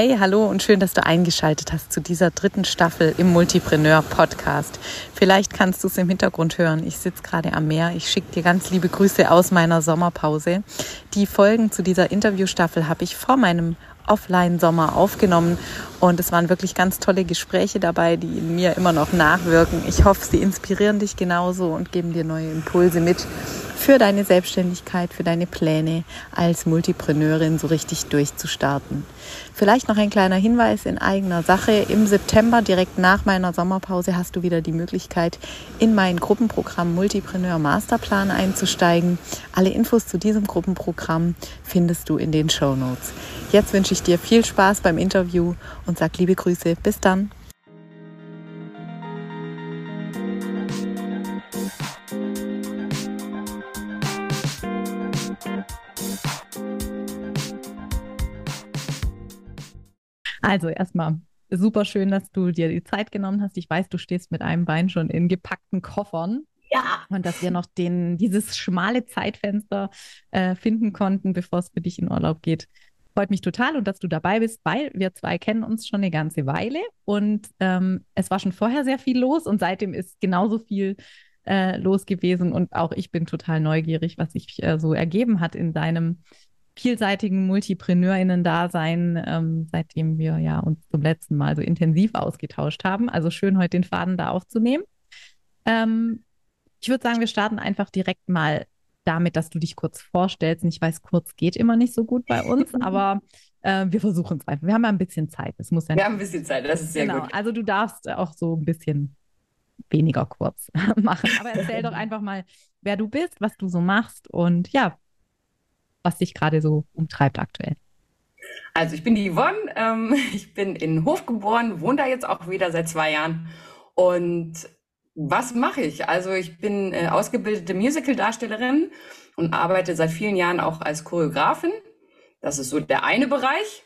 Hey, hallo und schön, dass du eingeschaltet hast zu dieser dritten Staffel im Multipreneur Podcast. Vielleicht kannst du es im Hintergrund hören. Ich sitze gerade am Meer. Ich schicke dir ganz liebe Grüße aus meiner Sommerpause. Die Folgen zu dieser Interviewstaffel habe ich vor meinem Offline-Sommer aufgenommen und es waren wirklich ganz tolle Gespräche dabei, die in mir immer noch nachwirken. Ich hoffe, sie inspirieren dich genauso und geben dir neue Impulse mit für deine Selbstständigkeit, für deine Pläne als Multipreneurin so richtig durchzustarten. Vielleicht noch ein kleiner Hinweis in eigener Sache. Im September, direkt nach meiner Sommerpause, hast du wieder die Möglichkeit, in mein Gruppenprogramm Multipreneur Masterplan einzusteigen. Alle Infos zu diesem Gruppenprogramm findest du in den Show Notes. Jetzt wünsche ich dir viel Spaß beim Interview und sag liebe Grüße. Bis dann. Also erstmal super schön, dass du dir die Zeit genommen hast. Ich weiß, du stehst mit einem Bein schon in gepackten Koffern. Ja. Und dass wir noch den, dieses schmale Zeitfenster äh, finden konnten, bevor es für dich in Urlaub geht. Freut mich total und dass du dabei bist, weil wir zwei kennen uns schon eine ganze Weile und ähm, es war schon vorher sehr viel los und seitdem ist genauso viel äh, los gewesen und auch ich bin total neugierig, was sich äh, so ergeben hat in deinem vielseitigen MultipreneurInnen-Dasein, ähm, seitdem wir ja uns zum letzten Mal so intensiv ausgetauscht haben. Also schön, heute den Faden da aufzunehmen. Ähm, ich würde sagen, wir starten einfach direkt mal damit, dass du dich kurz vorstellst. Und ich weiß, kurz geht immer nicht so gut bei uns, aber äh, wir versuchen es einfach. Wir haben ja ein bisschen Zeit. Das muss ja wir haben ein bisschen Zeit, das ist sehr genau. gut. Also du darfst auch so ein bisschen weniger kurz machen. Aber erzähl doch einfach mal, wer du bist, was du so machst und ja, was dich gerade so umtreibt aktuell. Also ich bin die Yvonne, ähm, ich bin in Hof geboren, wohne da jetzt auch wieder seit zwei Jahren. Und was mache ich? Also ich bin äh, ausgebildete Musical-Darstellerin und arbeite seit vielen Jahren auch als Choreografin. Das ist so der eine Bereich.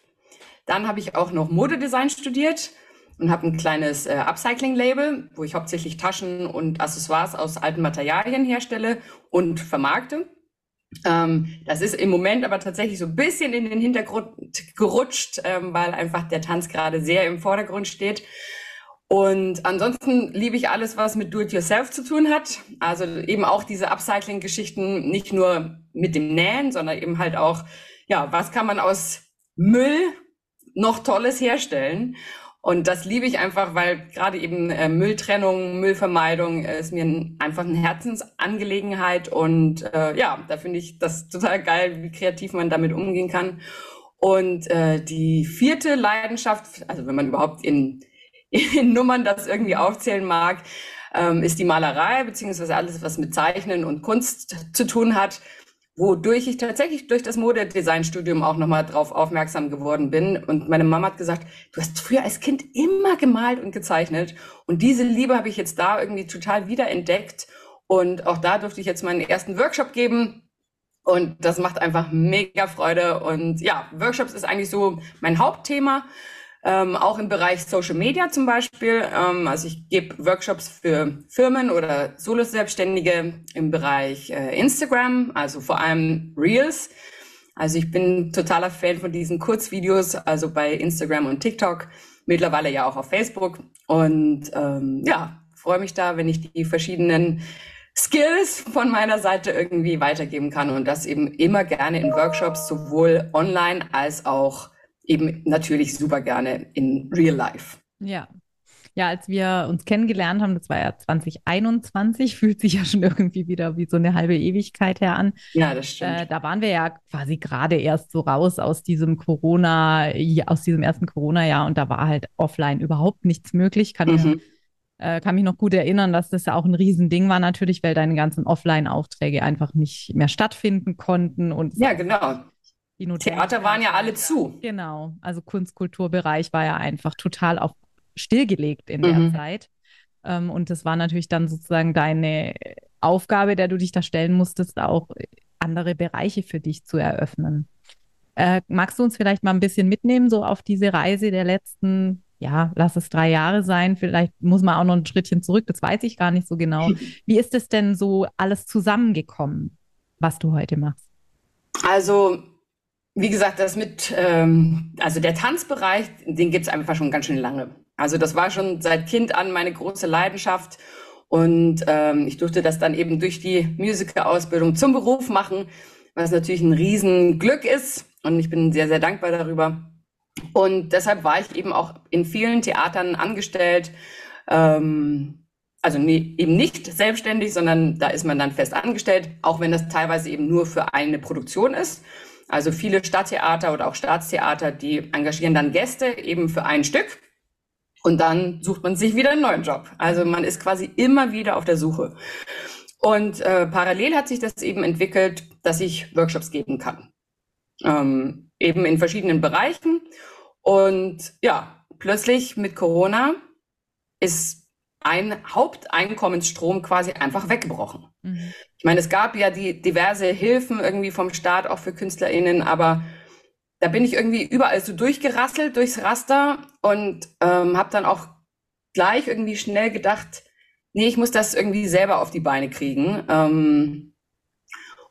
Dann habe ich auch noch Modedesign studiert und habe ein kleines äh, Upcycling-Label, wo ich hauptsächlich Taschen und Accessoires aus alten Materialien herstelle und vermarkte. Ähm, das ist im Moment aber tatsächlich so ein bisschen in den Hintergrund gerutscht, ähm, weil einfach der Tanz gerade sehr im Vordergrund steht. Und ansonsten liebe ich alles, was mit Do-it-yourself zu tun hat. Also eben auch diese Upcycling-Geschichten, nicht nur mit dem Nähen, sondern eben halt auch, ja, was kann man aus Müll noch Tolles herstellen? Und das liebe ich einfach, weil gerade eben äh, Mülltrennung, Müllvermeidung äh, ist mir einfach eine Herzensangelegenheit. Und äh, ja, da finde ich das total geil, wie kreativ man damit umgehen kann. Und äh, die vierte Leidenschaft, also wenn man überhaupt in, in Nummern das irgendwie aufzählen mag, ähm, ist die Malerei, beziehungsweise alles, was mit Zeichnen und Kunst zu tun hat wodurch ich tatsächlich durch das Modedesign-Studium auch nochmal drauf aufmerksam geworden bin. Und meine Mama hat gesagt, du hast früher als Kind immer gemalt und gezeichnet. Und diese Liebe habe ich jetzt da irgendwie total wiederentdeckt. Und auch da durfte ich jetzt meinen ersten Workshop geben. Und das macht einfach mega Freude. Und ja, Workshops ist eigentlich so mein Hauptthema ähm, auch im Bereich Social Media zum Beispiel. Ähm, also ich gebe Workshops für Firmen oder Solo-Selbstständige im Bereich äh, Instagram, also vor allem Reels. Also ich bin totaler Fan von diesen Kurzvideos, also bei Instagram und TikTok, mittlerweile ja auch auf Facebook. Und ähm, ja, freue mich da, wenn ich die verschiedenen Skills von meiner Seite irgendwie weitergeben kann und das eben immer gerne in Workshops, sowohl online als auch eben natürlich super gerne in Real Life. Ja. Ja, als wir uns kennengelernt haben, das war ja 2021, fühlt sich ja schon irgendwie wieder wie so eine halbe Ewigkeit her an. Ja, das stimmt. Äh, da waren wir ja quasi gerade erst so raus aus diesem Corona, aus diesem ersten Corona-Jahr und da war halt offline überhaupt nichts möglich. Kann, mhm. mich, äh, kann mich noch gut erinnern, dass das ja auch ein Riesending war natürlich, weil deine ganzen Offline-Aufträge einfach nicht mehr stattfinden konnten. Und ja, genau. Die Theater waren ja alle zu. Genau, also Kunstkulturbereich war ja einfach total auf stillgelegt in der mhm. Zeit. Ähm, und das war natürlich dann sozusagen deine Aufgabe, der du dich da stellen musstest, auch andere Bereiche für dich zu eröffnen. Äh, magst du uns vielleicht mal ein bisschen mitnehmen, so auf diese Reise der letzten, ja, lass es drei Jahre sein, vielleicht muss man auch noch ein Schrittchen zurück, das weiß ich gar nicht so genau. Wie ist es denn so alles zusammengekommen, was du heute machst? Also wie gesagt, das mit, ähm, also der Tanzbereich, den gibt's einfach schon ganz schön lange. Also das war schon seit Kind an meine große Leidenschaft. Und ähm, ich durfte das dann eben durch die Musical-Ausbildung zum Beruf machen, was natürlich ein Riesenglück ist. Und ich bin sehr, sehr dankbar darüber. Und deshalb war ich eben auch in vielen Theatern angestellt. Ähm, also nee, eben nicht selbstständig, sondern da ist man dann fest angestellt, auch wenn das teilweise eben nur für eine Produktion ist. Also viele Stadttheater oder auch Staatstheater, die engagieren dann Gäste eben für ein Stück und dann sucht man sich wieder einen neuen Job. Also man ist quasi immer wieder auf der Suche. Und äh, parallel hat sich das eben entwickelt, dass ich Workshops geben kann. Ähm, eben in verschiedenen Bereichen. Und ja, plötzlich mit Corona ist ein Haupteinkommensstrom quasi einfach weggebrochen. Mhm. Ich meine, es gab ja die diverse Hilfen irgendwie vom Staat auch für KünstlerInnen, aber da bin ich irgendwie überall so durchgerasselt durchs Raster und ähm, habe dann auch gleich irgendwie schnell gedacht, nee, ich muss das irgendwie selber auf die Beine kriegen. Ähm,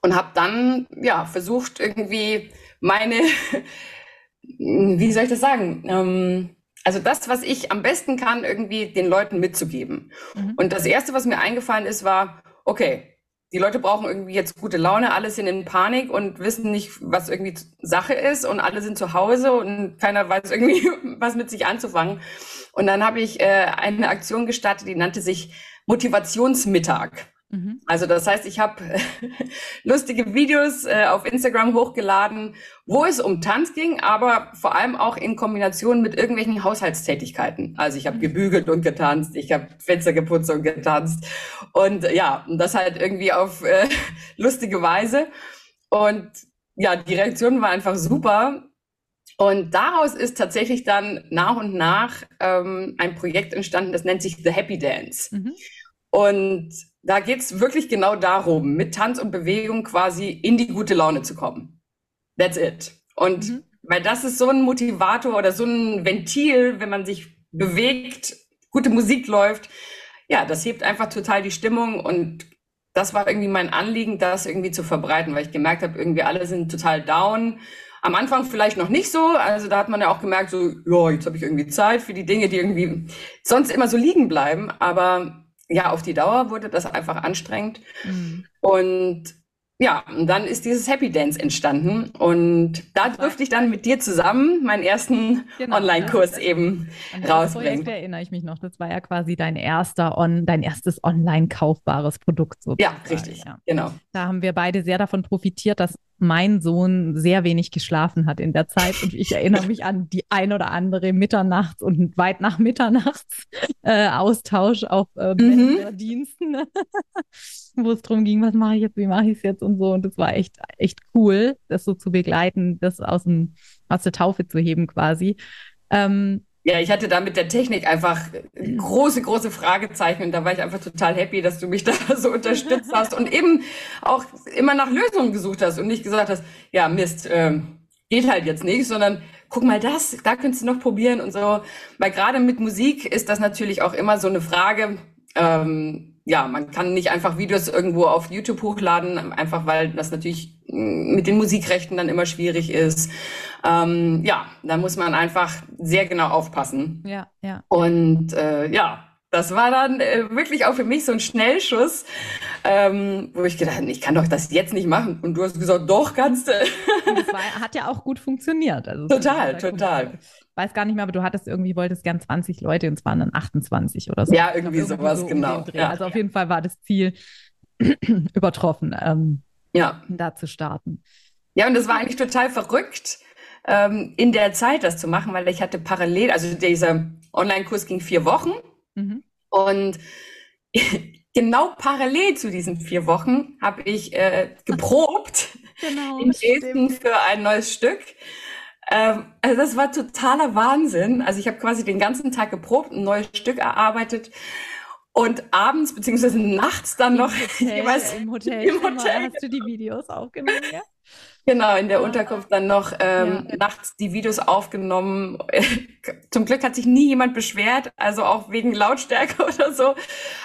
und habe dann ja versucht irgendwie meine, wie soll ich das sagen? Ähm, also das, was ich am besten kann, irgendwie den Leuten mitzugeben. Mhm. Und das erste, was mir eingefallen ist, war, okay, die Leute brauchen irgendwie jetzt gute Laune, alle sind in Panik und wissen nicht, was irgendwie Sache ist und alle sind zu Hause und keiner weiß irgendwie, was mit sich anzufangen. Und dann habe ich äh, eine Aktion gestartet, die nannte sich Motivationsmittag. Mhm. Also das heißt, ich habe lustige Videos äh, auf Instagram hochgeladen, wo es um Tanz ging, aber vor allem auch in Kombination mit irgendwelchen Haushaltstätigkeiten. Also ich habe mhm. gebügelt und getanzt, ich habe Fenster geputzt und getanzt und ja, das halt irgendwie auf äh, lustige Weise. Und ja, die Reaktion war einfach super. Und daraus ist tatsächlich dann nach und nach ähm, ein Projekt entstanden, das nennt sich The Happy Dance. Mhm. Und da geht's wirklich genau darum, mit Tanz und Bewegung quasi in die gute Laune zu kommen. That's it. Und mhm. weil das ist so ein Motivator oder so ein Ventil, wenn man sich bewegt, gute Musik läuft, ja, das hebt einfach total die Stimmung und das war irgendwie mein Anliegen, das irgendwie zu verbreiten, weil ich gemerkt habe, irgendwie alle sind total down. Am Anfang vielleicht noch nicht so, also da hat man ja auch gemerkt, so, ja, jetzt habe ich irgendwie Zeit für die Dinge, die irgendwie sonst immer so liegen bleiben, aber ja, auf die Dauer wurde das einfach anstrengend. Mhm. Und ja, und dann ist dieses Happy Dance entstanden und da durfte ich dann mit dir zusammen meinen ersten genau, Online-Kurs eben An rausbringen. Da erinnere ich mich noch. Das war ja quasi dein erster on, dein erstes online kaufbares Produkt sozusagen. Ja, richtig. Ja. Genau. Da haben wir beide sehr davon profitiert, dass mein Sohn sehr wenig geschlafen hat in der Zeit. Und ich erinnere mich an die ein oder andere Mitternachts und weit nach Mitternachts äh, Austausch auf äh, mhm. Diensten, wo es darum ging, was mache ich jetzt, wie mache ich es jetzt und so. Und das war echt, echt cool, das so zu begleiten, das aus, dem, aus der Taufe zu heben quasi. Ähm, ja, ich hatte da mit der Technik einfach große, große Fragezeichen und da war ich einfach total happy, dass du mich da so unterstützt hast und eben auch immer nach Lösungen gesucht hast und nicht gesagt hast, ja, Mist, ähm, geht halt jetzt nicht, sondern guck mal das, da könntest du noch probieren und so. Weil gerade mit Musik ist das natürlich auch immer so eine Frage, ähm, ja, man kann nicht einfach Videos irgendwo auf YouTube hochladen, einfach weil das natürlich mit den Musikrechten dann immer schwierig ist. Ähm, ja, da muss man einfach sehr genau aufpassen. Ja, ja. Und äh, ja, das war dann äh, wirklich auch für mich so ein Schnellschuss, ähm, wo ich gedacht habe, ich kann doch das jetzt nicht machen. Und du hast gesagt, doch, kannst du. das war, hat ja auch gut funktioniert. Also total, total weiß gar nicht mehr, aber du hattest irgendwie, wolltest gern 20 Leute und es waren dann 28 oder so. Ja, irgendwie sowas, so genau. Ja. Also auf jeden Fall war das Ziel übertroffen, ähm, ja. da zu starten. Ja, und das war eigentlich total verrückt, ähm, in der Zeit das zu machen, weil ich hatte parallel, also dieser Online-Kurs ging vier Wochen mhm. und genau parallel zu diesen vier Wochen habe ich äh, geprobt genau, in Dresden für ein neues Stück. Ähm, also das war totaler Wahnsinn. Also ich habe quasi den ganzen Tag geprobt, ein neues Stück erarbeitet und abends beziehungsweise nachts dann noch Hotel, jeweils im Hotel. Im Hotel hast du die Videos aufgenommen, ja? Genau, in der Unterkunft dann noch ähm, ja. nachts die Videos aufgenommen. Zum Glück hat sich nie jemand beschwert, also auch wegen Lautstärke oder so.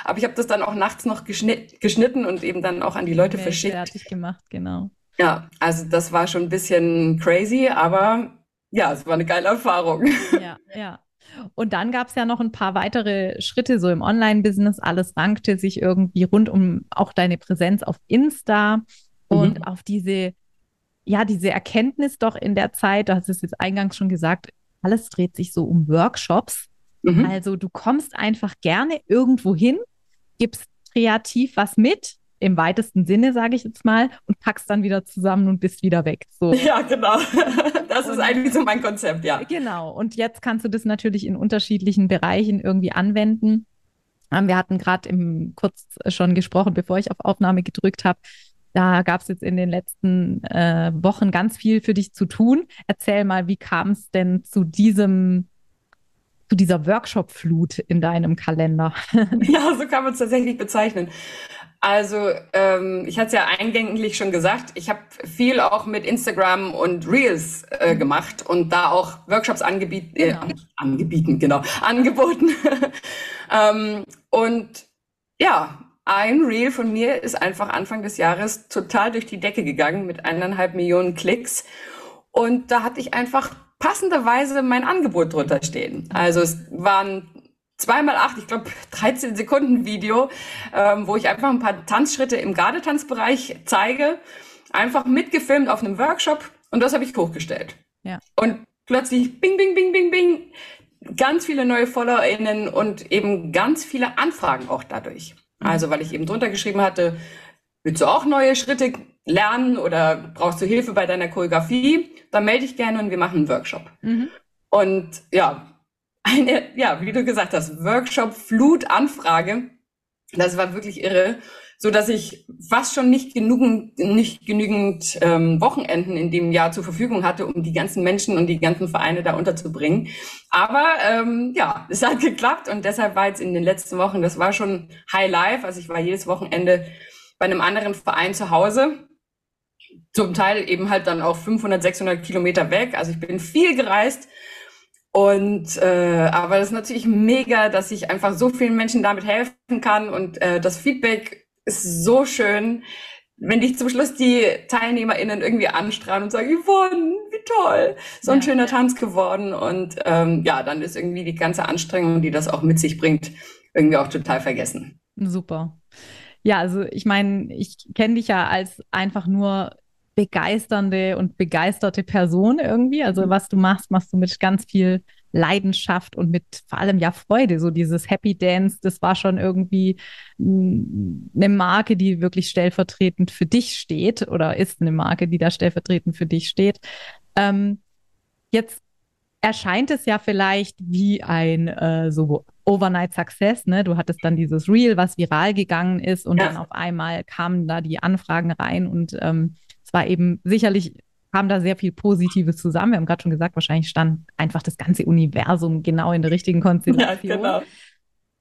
Aber ich habe das dann auch nachts noch geschnitten und eben dann auch an die Leute verschickt. Fertig gemacht, genau. Ja, also das war schon ein bisschen crazy, aber ja, es war eine geile Erfahrung. Ja, ja. Und dann gab es ja noch ein paar weitere Schritte so im Online-Business. Alles rankte sich irgendwie rund um auch deine Präsenz auf Insta und mhm. auf diese, ja, diese Erkenntnis doch in der Zeit, du hast es jetzt eingangs schon gesagt, alles dreht sich so um Workshops. Mhm. Also du kommst einfach gerne irgendwo hin, gibst kreativ was mit im weitesten Sinne, sage ich jetzt mal, und packst dann wieder zusammen und bist wieder weg. So. Ja, genau. Das und, ist eigentlich so mein Konzept, ja. Genau. Und jetzt kannst du das natürlich in unterschiedlichen Bereichen irgendwie anwenden. Ähm, wir hatten gerade kurz schon gesprochen, bevor ich auf Aufnahme gedrückt habe. Da gab es jetzt in den letzten äh, Wochen ganz viel für dich zu tun. Erzähl mal, wie kam es denn zu diesem zu dieser Workshop-Flut in deinem Kalender? Ja, so kann man es tatsächlich bezeichnen. Also ähm, ich hatte es ja eingänglich schon gesagt, ich habe viel auch mit Instagram und Reels äh, gemacht und da auch Workshops angebieten, äh, genau. angebieten, genau, angeboten. ähm, und ja, ein Reel von mir ist einfach Anfang des Jahres total durch die Decke gegangen mit eineinhalb Millionen Klicks. Und da hatte ich einfach passenderweise mein Angebot drunter stehen. Also es waren zweimal acht, ich glaube 13 Sekunden Video, ähm, wo ich einfach ein paar Tanzschritte im Gardetanzbereich zeige, einfach mitgefilmt auf einem Workshop und das habe ich hochgestellt. Ja. Und plötzlich bing, bing, bing, bing, bing, ganz viele neue FollowerInnen und eben ganz viele Anfragen auch dadurch. Mhm. Also weil ich eben drunter geschrieben hatte, willst du auch neue Schritte lernen oder brauchst du Hilfe bei deiner Choreografie? Dann melde dich gerne und wir machen einen Workshop. Mhm. Und ja, eine, ja, wie du gesagt hast, Workshop, Flut, Anfrage. Das war wirklich irre, so dass ich fast schon nicht genügend, nicht genügend ähm, Wochenenden in dem Jahr zur Verfügung hatte, um die ganzen Menschen und die ganzen Vereine da unterzubringen. Aber ähm, ja, es hat geklappt und deshalb war jetzt in den letzten Wochen, das war schon High Life. Also ich war jedes Wochenende bei einem anderen Verein zu Hause. Zum Teil eben halt dann auch 500, 600 Kilometer weg. Also ich bin viel gereist und äh, aber das ist natürlich mega, dass ich einfach so vielen Menschen damit helfen kann und äh, das Feedback ist so schön, wenn dich zum Schluss die TeilnehmerInnen irgendwie anstrahlen und sagen, Yvonne, wie toll, so ein ja. schöner Tanz geworden. Und ähm, ja, dann ist irgendwie die ganze Anstrengung, die das auch mit sich bringt, irgendwie auch total vergessen. Super. Ja, also ich meine, ich kenne dich ja als einfach nur begeisternde und begeisterte Person irgendwie. Also mhm. was du machst, machst du mit ganz viel Leidenschaft und mit vor allem ja Freude. So dieses Happy Dance, das war schon irgendwie eine Marke, die wirklich stellvertretend für dich steht oder ist eine Marke, die da stellvertretend für dich steht. Ähm, jetzt erscheint es ja vielleicht wie ein äh, so Overnight Success, ne? Du hattest dann dieses Reel, was viral gegangen ist und ja. dann auf einmal kamen da die Anfragen rein und ähm, es war eben sicherlich kam da sehr viel Positives zusammen. Wir haben gerade schon gesagt, wahrscheinlich stand einfach das ganze Universum genau in der richtigen Konstellation. Ja, genau.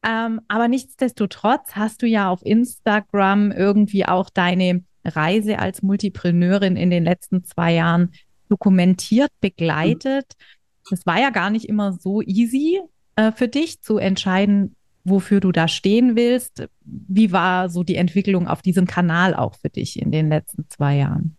Ähm, aber nichtsdestotrotz hast du ja auf Instagram irgendwie auch deine Reise als Multipreneurin in den letzten zwei Jahren dokumentiert, begleitet. Es war ja gar nicht immer so easy äh, für dich zu entscheiden, wofür du da stehen willst. Wie war so die Entwicklung auf diesem Kanal auch für dich in den letzten zwei Jahren?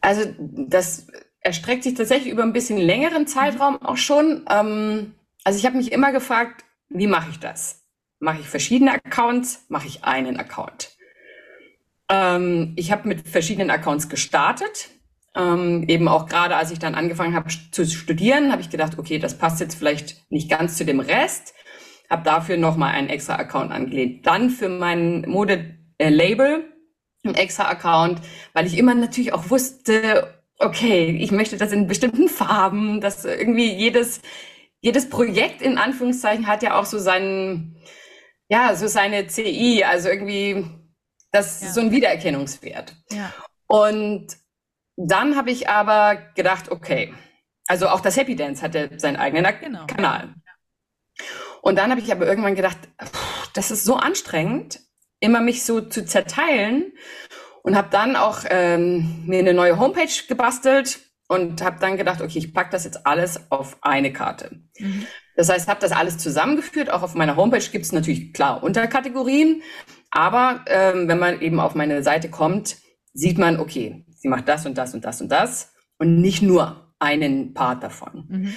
Also das erstreckt sich tatsächlich über ein bisschen längeren Zeitraum auch schon. Ähm, also ich habe mich immer gefragt, wie mache ich das? Mache ich verschiedene Accounts? Mache ich einen Account? Ähm, ich habe mit verschiedenen Accounts gestartet. Ähm, eben auch gerade als ich dann angefangen habe zu studieren, habe ich gedacht, okay, das passt jetzt vielleicht nicht ganz zu dem Rest habe dafür nochmal einen extra Account angelegt. Dann für mein Mode-Label ein extra Account, weil ich immer natürlich auch wusste, okay, ich möchte das in bestimmten Farben, dass irgendwie jedes, jedes Projekt in Anführungszeichen hat ja auch so seinen, ja, so seine CI, also irgendwie das ja. so ein Wiedererkennungswert. Ja. Und dann habe ich aber gedacht, okay, also auch das Happy Dance hatte seinen eigenen genau. Kanal. Und dann habe ich aber irgendwann gedacht, das ist so anstrengend, immer mich so zu zerteilen und habe dann auch ähm, mir eine neue Homepage gebastelt und habe dann gedacht, okay, ich packe das jetzt alles auf eine Karte. Mhm. Das heißt, habe das alles zusammengeführt. Auch auf meiner Homepage gibt es natürlich klar Unterkategorien, aber ähm, wenn man eben auf meine Seite kommt, sieht man, okay, sie macht das und das und das und das und nicht nur einen Part davon. Mhm.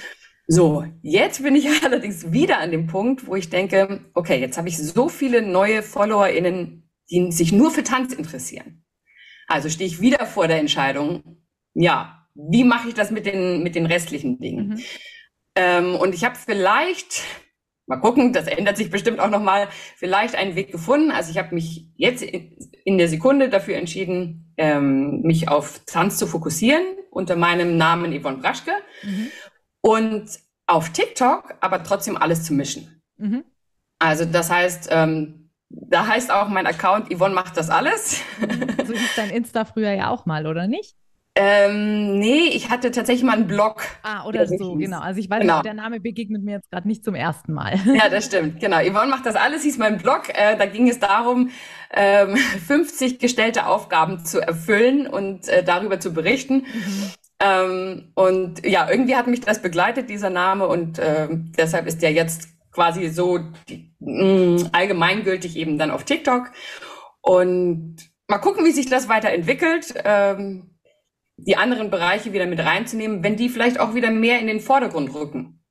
So, jetzt bin ich allerdings wieder an dem Punkt, wo ich denke, okay, jetzt habe ich so viele neue FollowerInnen, die sich nur für Tanz interessieren. Also stehe ich wieder vor der Entscheidung, ja, wie mache ich das mit den, mit den restlichen Dingen? Mhm. Ähm, und ich habe vielleicht, mal gucken, das ändert sich bestimmt auch nochmal, vielleicht einen Weg gefunden. Also ich habe mich jetzt in der Sekunde dafür entschieden, ähm, mich auf Tanz zu fokussieren unter meinem Namen Yvonne Braschke mhm. Und auf TikTok aber trotzdem alles zu mischen. Mhm. Also das heißt, ähm, da heißt auch mein Account, Yvonne macht das alles. Mhm. So hieß dein Insta früher ja auch mal, oder nicht? Ähm, nee, ich hatte tatsächlich mal einen Blog. Ah, oder so, genau. Also ich weiß genau. nicht, der Name begegnet mir jetzt gerade nicht zum ersten Mal. Ja, das stimmt, genau. Yvonne macht das alles, hieß mein Blog. Äh, da ging es darum, ähm, 50 gestellte Aufgaben zu erfüllen und äh, darüber zu berichten. Mhm. Ähm, und ja, irgendwie hat mich das begleitet, dieser Name, und äh, deshalb ist der jetzt quasi so die, mh, mm, allgemeingültig eben dann auf TikTok. Und mal gucken, wie sich das weiterentwickelt. Ähm, die anderen Bereiche wieder mit reinzunehmen, wenn die vielleicht auch wieder mehr in den Vordergrund rücken.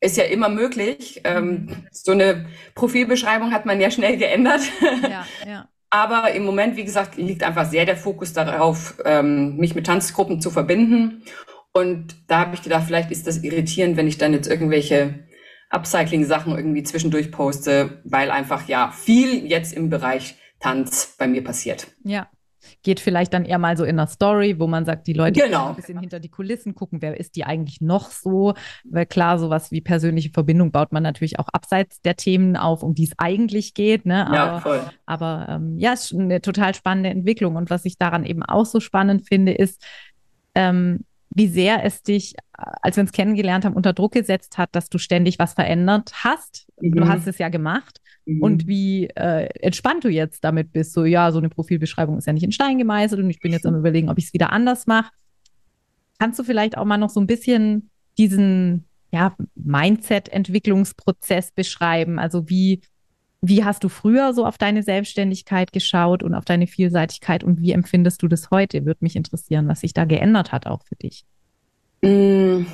Ist ja immer möglich. Ähm, mhm. so eine Profilbeschreibung hat man ja schnell geändert. Ja, ja. Aber im Moment, wie gesagt, liegt einfach sehr der Fokus darauf, ähm, mich mit Tanzgruppen zu verbinden. Und da habe ich gedacht, vielleicht ist das irritierend, wenn ich dann jetzt irgendwelche Upcycling-Sachen irgendwie zwischendurch poste, weil einfach ja viel jetzt im Bereich Tanz bei mir passiert. Ja, geht vielleicht dann eher mal so in der Story, wo man sagt, die Leute genau. ein bisschen hinter die Kulissen gucken, wer ist die eigentlich noch so? Weil klar, sowas wie persönliche Verbindung baut man natürlich auch abseits der Themen auf, um die es eigentlich geht. Ne? Aber, ja, voll. Aber ähm, ja, ist eine total spannende Entwicklung. Und was ich daran eben auch so spannend finde, ist, ähm, wie sehr es dich, als wir uns kennengelernt haben, unter Druck gesetzt hat, dass du ständig was verändert hast. Mhm. Du hast es ja gemacht mhm. und wie äh, entspannt du jetzt damit bist. So, ja, so eine Profilbeschreibung ist ja nicht in Stein gemeißelt und ich bin jetzt am überlegen, ob ich es wieder anders mache. Kannst du vielleicht auch mal noch so ein bisschen diesen ja, Mindset-Entwicklungsprozess beschreiben? Also wie, wie hast du früher so auf deine Selbstständigkeit geschaut und auf deine Vielseitigkeit und wie empfindest du das heute? Würde mich interessieren, was sich da geändert hat auch für dich. Mm,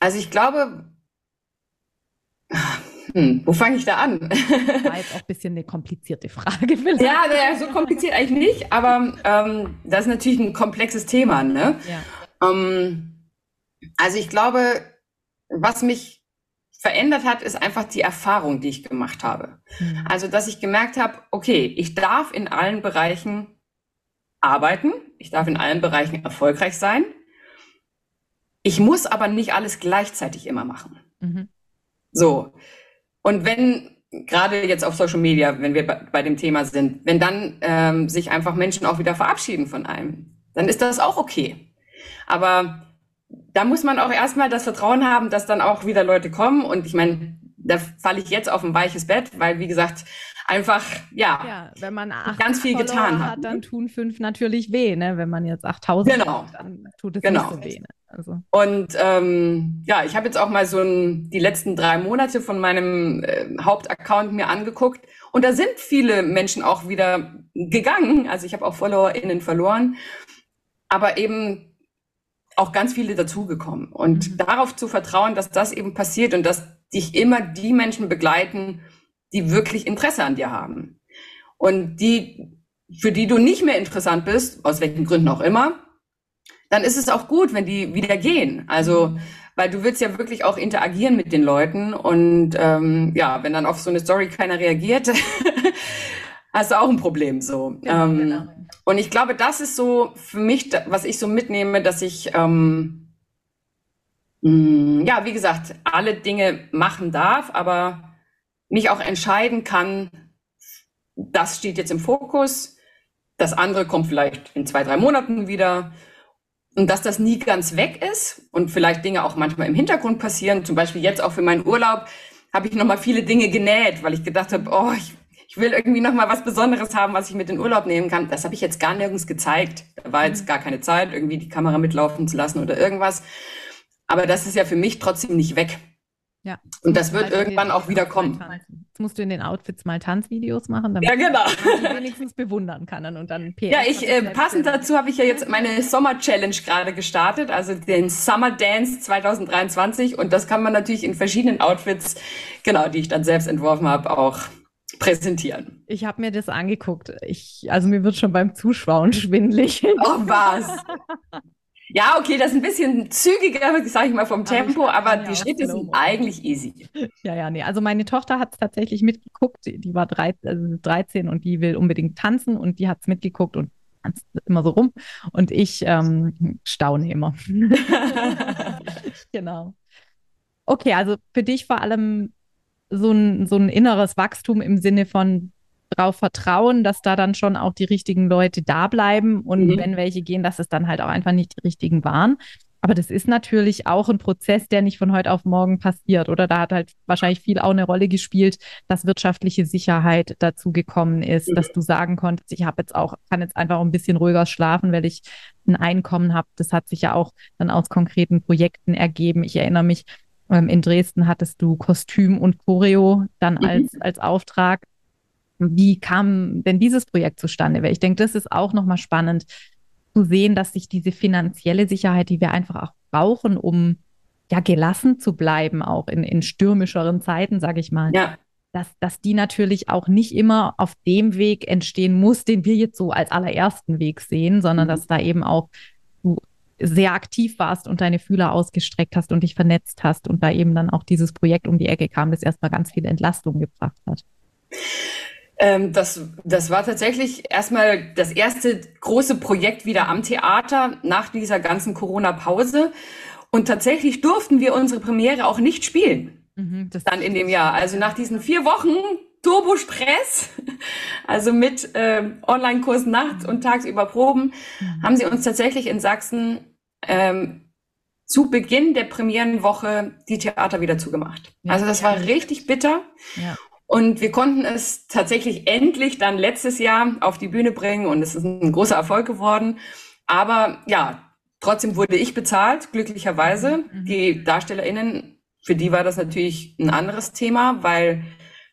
also ich glaube, hm, wo fange ich da an? War jetzt auch ein bisschen eine komplizierte Frage. Vielleicht. Ja, ja, so kompliziert eigentlich nicht, aber ähm, das ist natürlich ein komplexes Thema. Ne? Ja. Ähm, also ich glaube, was mich verändert hat, ist einfach die Erfahrung, die ich gemacht habe. Mhm. Also, dass ich gemerkt habe, okay, ich darf in allen Bereichen arbeiten, ich darf in allen Bereichen erfolgreich sein. Ich muss aber nicht alles gleichzeitig immer machen. Mhm. So, und wenn gerade jetzt auf Social Media, wenn wir bei, dem Thema sind, wenn dann ähm, sich einfach Menschen auch wieder verabschieden von einem, dann ist das auch okay. Aber da muss man auch erstmal das Vertrauen haben, dass dann auch wieder Leute kommen. Und ich meine, da falle ich jetzt auf ein weiches Bett, weil wie gesagt, einfach, ja, ja wenn man ganz viel Follower getan hat, hat, dann tun fünf natürlich weh, ne? Wenn man jetzt 8000 genau. hat, dann tut es genau. nicht so weh. Ne? Also. Und ähm, ja, ich habe jetzt auch mal so ein, die letzten drei Monate von meinem äh, Hauptaccount mir angeguckt und da sind viele Menschen auch wieder gegangen. Also ich habe auch FollowerInnen verloren, aber eben auch ganz viele dazugekommen. Und mhm. darauf zu vertrauen, dass das eben passiert und dass dich immer die Menschen begleiten, die wirklich Interesse an dir haben. Und die, für die du nicht mehr interessant bist, aus welchen Gründen auch immer, dann ist es auch gut, wenn die wieder gehen. Also, weil du willst ja wirklich auch interagieren mit den Leuten und ähm, ja, wenn dann auf so eine Story keiner reagiert, hast du auch ein Problem so. Genau, ähm, genau. Und ich glaube, das ist so für mich, was ich so mitnehme, dass ich ähm, mh, mm, ja, wie gesagt, alle Dinge machen darf, aber mich auch entscheiden kann, das steht jetzt im Fokus, das andere kommt vielleicht in zwei, drei Monaten wieder und dass das nie ganz weg ist und vielleicht Dinge auch manchmal im Hintergrund passieren. Zum Beispiel jetzt auch für meinen Urlaub habe ich nochmal viele Dinge genäht, weil ich gedacht habe, oh, ich, ich will irgendwie nochmal was Besonderes haben, was ich mit in Urlaub nehmen kann. Das habe ich jetzt gar nirgends gezeigt. Da war jetzt mhm. gar keine Zeit, irgendwie die Kamera mitlaufen zu lassen oder irgendwas. Aber das ist ja für mich trotzdem nicht weg. Ja. Und das wird irgendwann auch wieder kommen. Jetzt musst du in den Outfits mal Tanzvideos machen, damit ja, genau. man wenigstens bewundern kann und dann PS Ja, ich äh, passend dazu habe ich ja jetzt meine Sommer Challenge gerade gestartet, also den Summer Dance 2023 und das kann man natürlich in verschiedenen Outfits, genau, die ich dann selbst entworfen habe, auch präsentieren. Ich habe mir das angeguckt. Ich, also mir wird schon beim Zuschauen schwindlig. Oh was? Ja, okay, das ist ein bisschen zügiger, sage ich mal, vom Tempo, aber, aber die Schritte sind eigentlich easy. Ja, ja, nee. Also meine Tochter hat es tatsächlich mitgeguckt. Die war 13, also 13 und die will unbedingt tanzen und die hat es mitgeguckt und tanzt immer so rum. Und ich ähm, staune immer. genau. Okay, also für dich vor allem so ein, so ein inneres Wachstum im Sinne von darauf vertrauen, dass da dann schon auch die richtigen Leute da bleiben und mhm. wenn welche gehen, dass es dann halt auch einfach nicht die richtigen waren. Aber das ist natürlich auch ein Prozess, der nicht von heute auf morgen passiert, oder? Da hat halt wahrscheinlich viel auch eine Rolle gespielt, dass wirtschaftliche Sicherheit dazu gekommen ist, mhm. dass du sagen konntest, ich habe jetzt auch, kann jetzt einfach ein bisschen ruhiger schlafen, weil ich ein Einkommen habe. Das hat sich ja auch dann aus konkreten Projekten ergeben. Ich erinnere mich, ähm, in Dresden hattest du Kostüm und Choreo dann mhm. als, als Auftrag. Wie kam denn dieses Projekt zustande? Weil ich denke, das ist auch nochmal spannend zu sehen, dass sich diese finanzielle Sicherheit, die wir einfach auch brauchen, um ja gelassen zu bleiben, auch in, in stürmischeren Zeiten, sage ich mal. Ja. Dass, dass die natürlich auch nicht immer auf dem Weg entstehen muss, den wir jetzt so als allerersten Weg sehen, sondern mhm. dass da eben auch du sehr aktiv warst und deine Fühler ausgestreckt hast und dich vernetzt hast und da eben dann auch dieses Projekt um die Ecke kam, das erstmal ganz viel Entlastung gebracht hat. Ähm, das, das war tatsächlich erstmal das erste große Projekt wieder am Theater nach dieser ganzen Corona-Pause. Und tatsächlich durften wir unsere Premiere auch nicht spielen. Mhm, dann in dem Jahr. Also nach diesen vier Wochen Turbo-Stress, also mit äh, Online-Kursen nachts und tagsüber Proben, mhm. haben sie uns tatsächlich in Sachsen ähm, zu Beginn der Premierenwoche die Theater wieder zugemacht. Ja, also das war richtig bitter. Ja. Und wir konnten es tatsächlich endlich dann letztes Jahr auf die Bühne bringen und es ist ein großer Erfolg geworden. Aber ja, trotzdem wurde ich bezahlt, glücklicherweise. Mhm. Die DarstellerInnen, für die war das natürlich ein anderes Thema, weil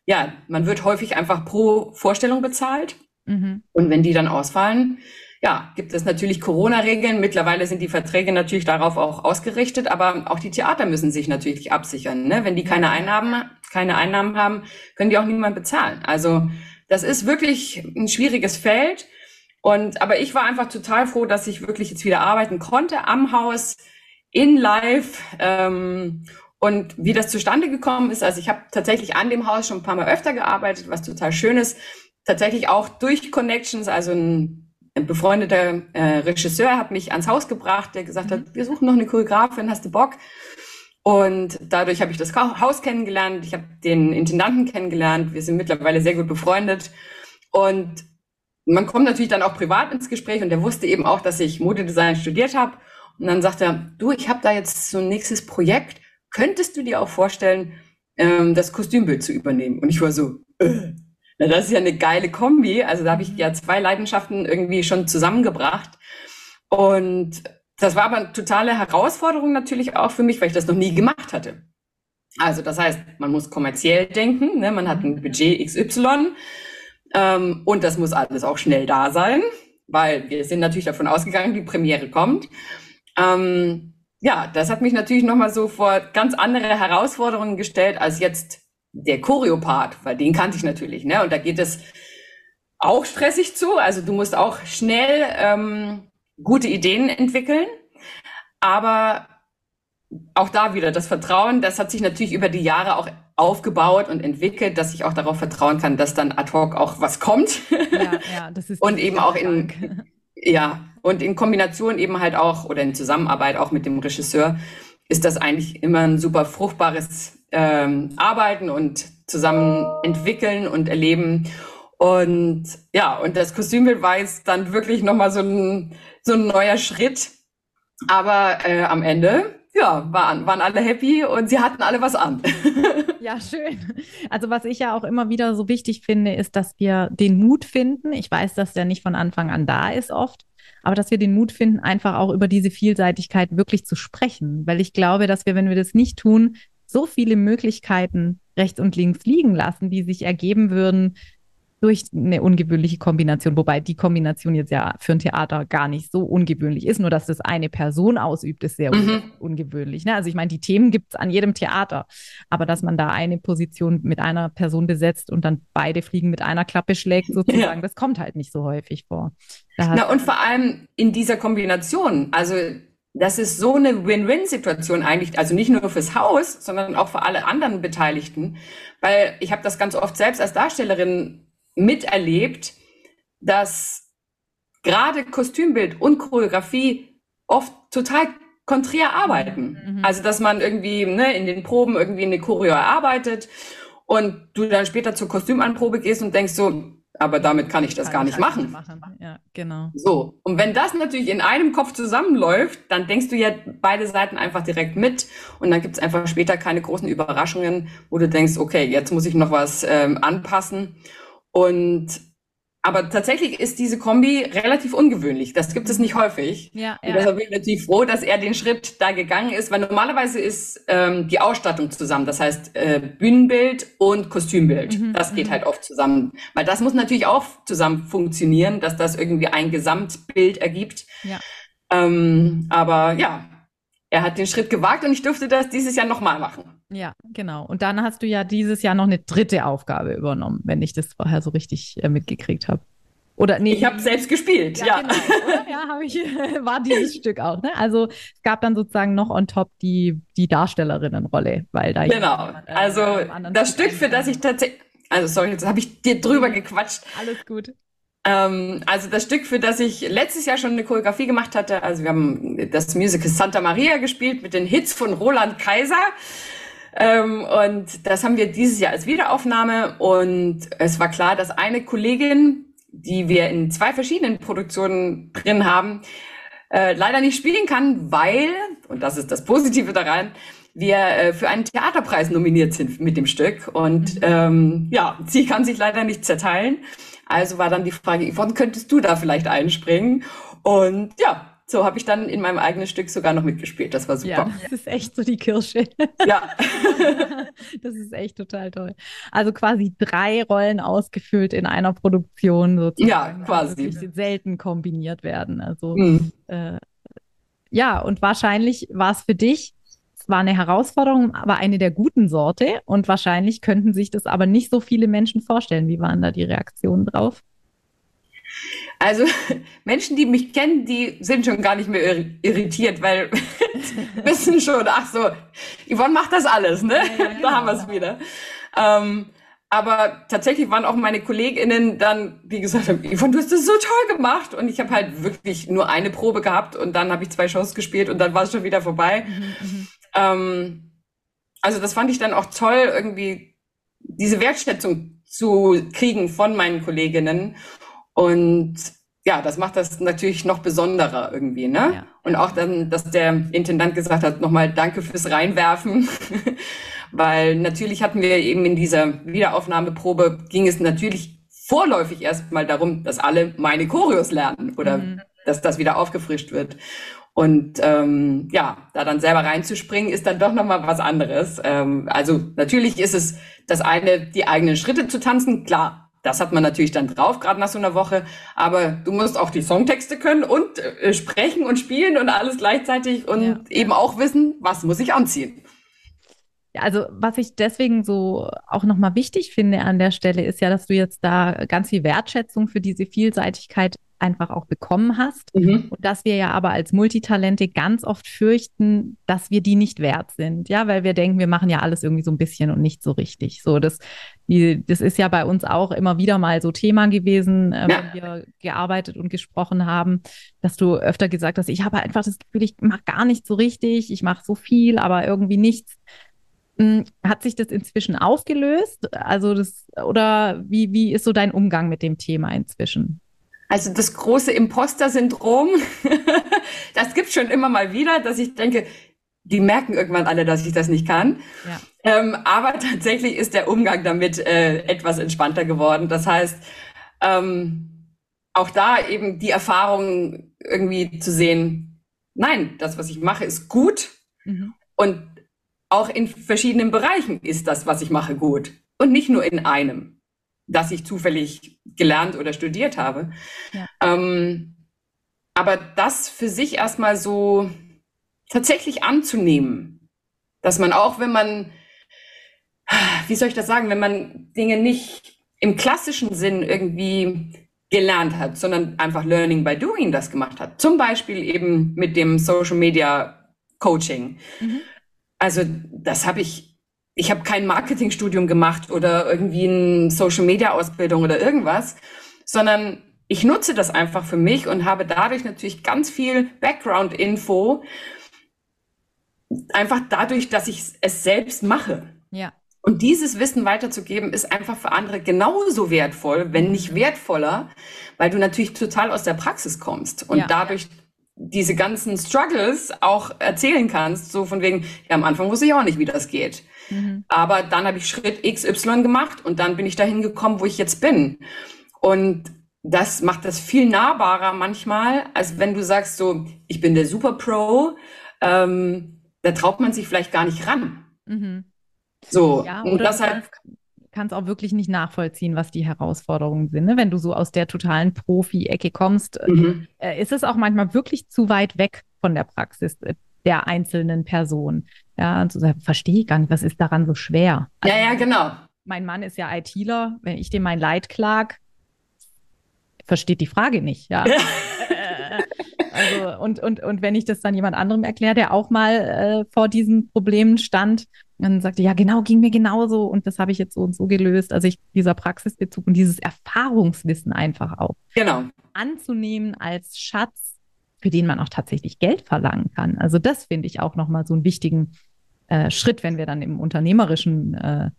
ja, man wird häufig einfach pro Vorstellung bezahlt. Mhm. Und wenn die dann ausfallen, ja, gibt es natürlich Corona-Regeln. Mittlerweile sind die Verträge natürlich darauf auch ausgerichtet, aber auch die Theater müssen sich natürlich absichern. Ne? Wenn die keine Einnahmen, keine Einnahmen haben, können die auch niemand bezahlen. Also das ist wirklich ein schwieriges Feld. Und aber ich war einfach total froh, dass ich wirklich jetzt wieder arbeiten konnte am Haus in Live ähm, und wie das zustande gekommen ist, also ich habe tatsächlich an dem Haus schon ein paar Mal öfter gearbeitet, was total schön ist. Tatsächlich auch durch Connections, also ein, ein befreundeter äh, Regisseur hat mich ans Haus gebracht, der gesagt hat, mhm. wir suchen noch eine Choreografin, hast du Bock? Und dadurch habe ich das Haus kennengelernt, ich habe den Intendanten kennengelernt, wir sind mittlerweile sehr gut befreundet. Und man kommt natürlich dann auch privat ins Gespräch und der wusste eben auch, dass ich Modedesign studiert habe. Und dann sagt er, du, ich habe da jetzt so ein nächstes Projekt könntest du dir auch vorstellen, ähm, das Kostümbild zu übernehmen? Und ich war so, äh, na, das ist ja eine geile Kombi. Also da habe ich ja zwei Leidenschaften irgendwie schon zusammengebracht. Und das war aber eine totale Herausforderung natürlich auch für mich, weil ich das noch nie gemacht hatte. Also das heißt, man muss kommerziell denken, ne? man hat ein Budget XY ähm, und das muss alles auch schnell da sein, weil wir sind natürlich davon ausgegangen, die Premiere kommt. Ähm, ja, das hat mich natürlich nochmal so vor ganz andere Herausforderungen gestellt als jetzt der Choreopath, weil den kannte ich natürlich, ne? Und da geht es auch stressig zu. Also du musst auch schnell ähm, gute Ideen entwickeln. Aber auch da wieder das Vertrauen, das hat sich natürlich über die Jahre auch aufgebaut und entwickelt, dass ich auch darauf vertrauen kann, dass dann ad hoc auch was kommt. Ja, ja, das ist und eben auch in, ja, und in Kombination eben halt auch oder in Zusammenarbeit auch mit dem Regisseur ist das eigentlich immer ein super fruchtbares ähm, Arbeiten und zusammen entwickeln und erleben. Und ja, und das Kostümbild war jetzt dann wirklich nochmal so ein, so ein neuer Schritt. Aber äh, am Ende, ja, waren, waren alle happy und sie hatten alle was an. Ja, schön. Also was ich ja auch immer wieder so wichtig finde, ist, dass wir den Mut finden. Ich weiß, dass der nicht von Anfang an da ist oft, aber dass wir den Mut finden, einfach auch über diese Vielseitigkeit wirklich zu sprechen. Weil ich glaube, dass wir, wenn wir das nicht tun, so viele Möglichkeiten rechts und links liegen lassen, die sich ergeben würden durch eine ungewöhnliche Kombination, wobei die Kombination jetzt ja für ein Theater gar nicht so ungewöhnlich ist, nur dass das eine Person ausübt, ist sehr mhm. ungewöhnlich. Ne? Also ich meine, die Themen gibt es an jedem Theater, aber dass man da eine Position mit einer Person besetzt und dann beide Fliegen mit einer Klappe schlägt, sozusagen, ja. das kommt halt nicht so häufig vor. Na, und vor allem in dieser Kombination, also das ist so eine Win-Win-Situation eigentlich, also nicht nur fürs Haus, sondern auch für alle anderen Beteiligten, weil ich habe das ganz oft selbst als Darstellerin miterlebt, dass gerade Kostümbild und Choreografie oft total konträr arbeiten. Mhm. Also, dass man irgendwie ne, in den Proben irgendwie eine Choreo erarbeitet und du dann später zur Kostümanprobe gehst und denkst so, aber damit kann ich das kann gar nicht machen. machen. Ja, genau. So. Und wenn das natürlich in einem Kopf zusammenläuft, dann denkst du ja beide Seiten einfach direkt mit und dann gibt es einfach später keine großen Überraschungen, wo du denkst, okay, jetzt muss ich noch was ähm, anpassen. Und aber tatsächlich ist diese Kombi relativ ungewöhnlich. Das gibt es nicht häufig. Ja, ja. Und deshalb bin ich natürlich froh, dass er den Schritt da gegangen ist, weil normalerweise ist ähm, die Ausstattung zusammen. Das heißt äh, Bühnenbild und Kostümbild. Mhm, das geht mhm. halt oft zusammen. Weil das muss natürlich auch zusammen funktionieren, dass das irgendwie ein Gesamtbild ergibt. Ja. Ähm, aber ja, er hat den Schritt gewagt und ich durfte das dieses Jahr nochmal machen. Ja, genau. Und dann hast du ja dieses Jahr noch eine dritte Aufgabe übernommen, wenn ich das vorher so richtig äh, mitgekriegt habe. Oder nee. Ich habe selbst gespielt, ja. Ja, genau, ja habe ich, war dieses Stück auch. Ne? Also es gab dann sozusagen noch on top die, die Darstellerinnenrolle, weil da Genau. Jemand, äh, also das Stück, für das ich tatsächlich. Also sorry, jetzt habe ich dir drüber gequatscht. Alles gut. Ähm, also das Stück, für das ich letztes Jahr schon eine Choreografie gemacht hatte, also wir haben das Musical Santa Maria gespielt mit den Hits von Roland Kaiser. Ähm, und das haben wir dieses Jahr als Wiederaufnahme. Und es war klar, dass eine Kollegin, die wir in zwei verschiedenen Produktionen drin haben, äh, leider nicht spielen kann, weil, und das ist das Positive daran, wir äh, für einen Theaterpreis nominiert sind mit dem Stück. Und mhm. ähm, ja, sie kann sich leider nicht zerteilen. Also war dann die Frage, Yvonne, könntest du da vielleicht einspringen? Und ja, so habe ich dann in meinem eigenen Stück sogar noch mitgespielt. Das war super. Ja, das ist echt so die Kirsche. Ja. das ist echt total toll. Also quasi drei Rollen ausgefüllt in einer Produktion sozusagen. Ja, quasi. Die selten kombiniert werden. Also mhm. äh, ja, und wahrscheinlich war es für dich es war eine Herausforderung, aber eine der guten Sorte. Und wahrscheinlich könnten sich das aber nicht so viele Menschen vorstellen. Wie waren da die Reaktionen drauf? Also Menschen, die mich kennen, die sind schon gar nicht mehr irritiert, weil wissen schon, ach so, Yvonne macht das alles, ne? Ja, ja, da haben wir es wieder. Ähm, aber tatsächlich waren auch meine KollegInnen dann, wie gesagt haben, Yvonne, du hast das so toll gemacht. Und ich habe halt wirklich nur eine Probe gehabt und dann habe ich zwei Shows gespielt und dann war es schon wieder vorbei. Mhm, mhm, ähm, also das fand ich dann auch toll, irgendwie diese Wertschätzung zu kriegen von meinen Kolleginnen. Und ja, das macht das natürlich noch besonderer irgendwie, ne? Ja. Und auch dann, dass der Intendant gesagt hat, nochmal danke fürs Reinwerfen. Weil natürlich hatten wir eben in dieser Wiederaufnahmeprobe, ging es natürlich vorläufig erstmal darum, dass alle meine Choreos lernen oder mhm. dass das wieder aufgefrischt wird. Und ähm, ja, da dann selber reinzuspringen, ist dann doch nochmal was anderes. Ähm, also natürlich ist es das eine, die eigenen Schritte zu tanzen, klar, das hat man natürlich dann drauf, gerade nach so einer Woche. Aber du musst auch die Songtexte können und äh, sprechen und spielen und alles gleichzeitig und ja. eben auch wissen, was muss ich anziehen. Ja, also was ich deswegen so auch nochmal wichtig finde an der Stelle ist ja, dass du jetzt da ganz viel Wertschätzung für diese Vielseitigkeit einfach auch bekommen hast. Mhm. Und dass wir ja aber als Multitalente ganz oft fürchten, dass wir die nicht wert sind. Ja, weil wir denken, wir machen ja alles irgendwie so ein bisschen und nicht so richtig. So, das, die, das ist ja bei uns auch immer wieder mal so Thema gewesen, äh, ja. wenn wir gearbeitet und gesprochen haben, dass du öfter gesagt hast, ich habe einfach das Gefühl, ich mache gar nicht so richtig, ich mache so viel, aber irgendwie nichts. Hm, hat sich das inzwischen aufgelöst? Also das, oder wie, wie ist so dein Umgang mit dem Thema inzwischen? Also das große Imposter-Syndrom, das gibt schon immer mal wieder, dass ich denke, die merken irgendwann alle, dass ich das nicht kann. Ja. Ähm, aber tatsächlich ist der Umgang damit äh, etwas entspannter geworden. Das heißt, ähm, auch da eben die Erfahrung irgendwie zu sehen, nein, das, was ich mache, ist gut. Mhm. Und auch in verschiedenen Bereichen ist das, was ich mache, gut. Und nicht nur in einem, das ich zufällig gelernt oder studiert habe. Ja. Ähm, aber das für sich erstmal so tatsächlich anzunehmen, dass man auch, wenn man, wie soll ich das sagen, wenn man Dinge nicht im klassischen Sinn irgendwie gelernt hat, sondern einfach Learning by Doing das gemacht hat. Zum Beispiel eben mit dem Social Media Coaching. Mhm. Also das habe ich, ich habe kein Marketingstudium gemacht oder irgendwie eine Social Media Ausbildung oder irgendwas, sondern ich nutze das einfach für mich und habe dadurch natürlich ganz viel Background-Info, einfach dadurch, dass ich es selbst mache. Ja. Und dieses Wissen weiterzugeben, ist einfach für andere genauso wertvoll, wenn nicht wertvoller, weil du natürlich total aus der Praxis kommst und ja. dadurch diese ganzen Struggles auch erzählen kannst, so von wegen, ja, am Anfang wusste ich auch nicht, wie das geht. Mhm. Aber dann habe ich Schritt XY gemacht und dann bin ich dahin gekommen, wo ich jetzt bin. Und das macht das viel nahbarer manchmal, als wenn du sagst so, ich bin der Super Pro, ähm, da traut man sich vielleicht gar nicht ran. Mhm. So, ja, und das halt. Kannst auch wirklich nicht nachvollziehen, was die Herausforderungen sind. Ne? Wenn du so aus der totalen Profi-Ecke kommst, mhm. äh, ist es auch manchmal wirklich zu weit weg von der Praxis der einzelnen Person. Ja, und so verstehe ich gar nicht, was ist daran so schwer? Also, ja, ja, genau. Mein Mann ist ja ITler. Wenn ich dem mein Leid klag, versteht die Frage nicht. Ja. Also, und, und, und wenn ich das dann jemand anderem erkläre, der auch mal äh, vor diesen Problemen stand, dann sagte, ja, genau, ging mir genauso und das habe ich jetzt so und so gelöst. Also ich, dieser Praxisbezug und dieses Erfahrungswissen einfach auch genau. anzunehmen als Schatz, für den man auch tatsächlich Geld verlangen kann. Also das finde ich auch nochmal so einen wichtigen äh, Schritt, wenn wir dann im unternehmerischen äh,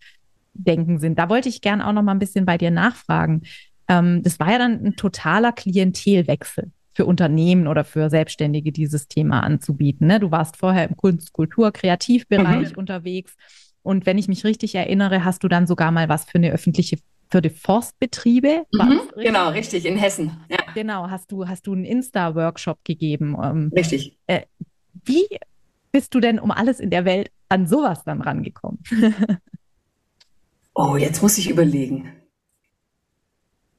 Denken sind. Da wollte ich gern auch noch mal ein bisschen bei dir nachfragen. Ähm, das war ja dann ein totaler Klientelwechsel für Unternehmen oder für Selbstständige dieses Thema anzubieten. Ne? Du warst vorher im Kunst, Kultur, Kreativbereich mhm. unterwegs. Und wenn ich mich richtig erinnere, hast du dann sogar mal was für eine öffentliche, für die Forstbetriebe. Mhm, genau, richtig, in Hessen. Ja. Genau, hast du, hast du einen Insta-Workshop gegeben. Ähm, richtig. Äh, wie bist du denn um alles in der Welt an sowas dann rangekommen? oh, jetzt muss ich überlegen.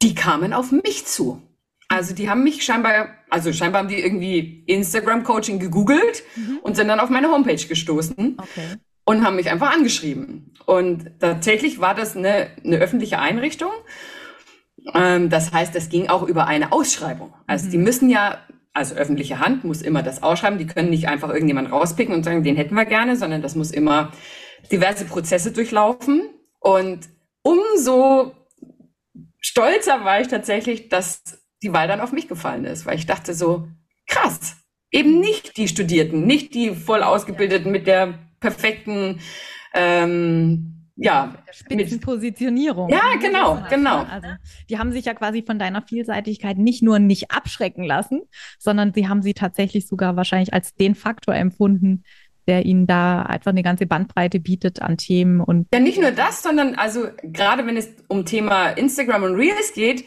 Die kamen auf mich zu. Also die haben mich scheinbar, also scheinbar haben die irgendwie Instagram-Coaching gegoogelt mhm. und sind dann auf meine Homepage gestoßen okay. Und haben mich einfach angeschrieben. Und tatsächlich war das eine, eine öffentliche Einrichtung. Ähm, das heißt, das ging auch über eine Ausschreibung. Also mhm. die müssen ja, also öffentliche Hand muss immer das ausschreiben. Die können nicht einfach irgendjemand rauspicken und sagen, den hätten wir gerne, sondern das muss immer diverse Prozesse durchlaufen. Und umso stolzer war ich tatsächlich, dass die Wahl dann auf mich gefallen ist, weil ich dachte so, krass, eben nicht die Studierten, nicht die voll ausgebildeten mit der perfekten, ähm, ja, Spitzenpositionierung. Ja, genau, genau. Also, die haben sich ja quasi von deiner Vielseitigkeit nicht nur nicht abschrecken lassen, sondern sie haben sie tatsächlich sogar wahrscheinlich als den Faktor empfunden, der ihnen da einfach eine ganze Bandbreite bietet an Themen und. Ja, nicht nur das, sondern also gerade wenn es um Thema Instagram und Reels geht,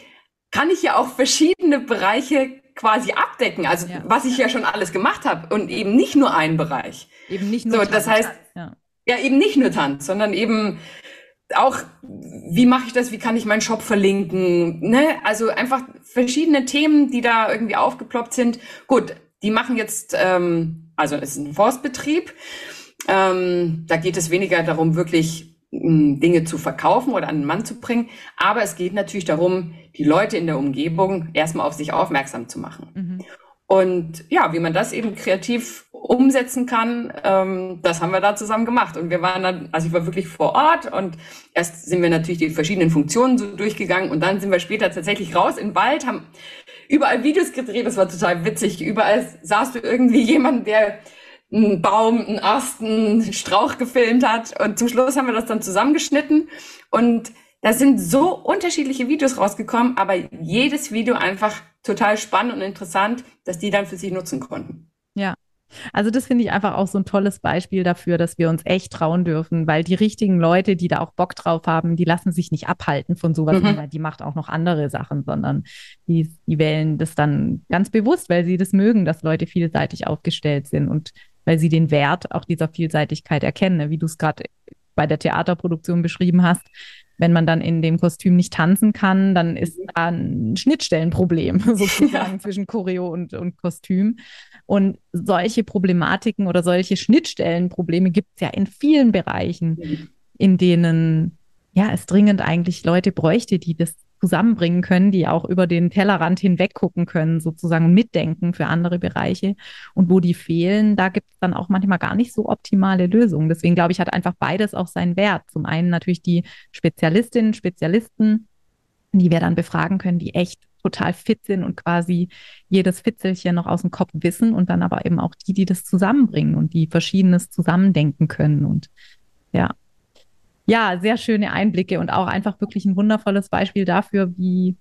kann ich ja auch verschiedene Bereiche quasi abdecken. Also ja. was ich ja schon alles gemacht habe und eben nicht nur einen Bereich. Eben nicht nur. So, das heißt, ja. ja, eben nicht nur Tanz, sondern eben auch, wie mache ich das? Wie kann ich meinen Shop verlinken? Ne? Also einfach verschiedene Themen, die da irgendwie aufgeploppt sind. Gut, die machen jetzt, ähm, also es ist ein Forstbetrieb. Ähm, da geht es weniger darum, wirklich Dinge zu verkaufen oder an den Mann zu bringen. Aber es geht natürlich darum, die Leute in der Umgebung erstmal auf sich aufmerksam zu machen. Mhm. Und ja, wie man das eben kreativ umsetzen kann, ähm, das haben wir da zusammen gemacht. Und wir waren dann, also ich war wirklich vor Ort und erst sind wir natürlich die verschiedenen Funktionen so durchgegangen und dann sind wir später tatsächlich raus in den Wald, haben überall Videos gedreht, das war total witzig. Überall sahst du irgendwie jemanden, der einen Baum, einen Ast, einen Strauch gefilmt hat. Und zum Schluss haben wir das dann zusammengeschnitten. Und da sind so unterschiedliche Videos rausgekommen, aber jedes Video einfach total spannend und interessant, dass die dann für sich nutzen konnten. Ja. Also das finde ich einfach auch so ein tolles Beispiel dafür, dass wir uns echt trauen dürfen, weil die richtigen Leute, die da auch Bock drauf haben, die lassen sich nicht abhalten von sowas, mhm. die macht auch noch andere Sachen, sondern die, die wählen das dann ganz bewusst, weil sie das mögen, dass Leute vielseitig aufgestellt sind und weil sie den Wert auch dieser Vielseitigkeit erkennen, ne? wie du es gerade bei der Theaterproduktion beschrieben hast. Wenn man dann in dem Kostüm nicht tanzen kann, dann ist da ein Schnittstellenproblem sozusagen ja. zwischen Choreo und, und Kostüm. Und solche Problematiken oder solche Schnittstellenprobleme gibt es ja in vielen Bereichen, mhm. in denen ja es dringend eigentlich Leute bräuchte, die das zusammenbringen können, die auch über den Tellerrand hinweg gucken können, sozusagen mitdenken für andere Bereiche. Und wo die fehlen, da gibt es dann auch manchmal gar nicht so optimale Lösungen. Deswegen glaube ich, hat einfach beides auch seinen Wert. Zum einen natürlich die Spezialistinnen, Spezialisten, die wir dann befragen können, die echt total fit sind und quasi jedes Fitzelchen noch aus dem Kopf wissen und dann aber eben auch die, die das zusammenbringen und die Verschiedenes zusammendenken können. Und ja, ja, sehr schöne Einblicke und auch einfach wirklich ein wundervolles Beispiel dafür, wie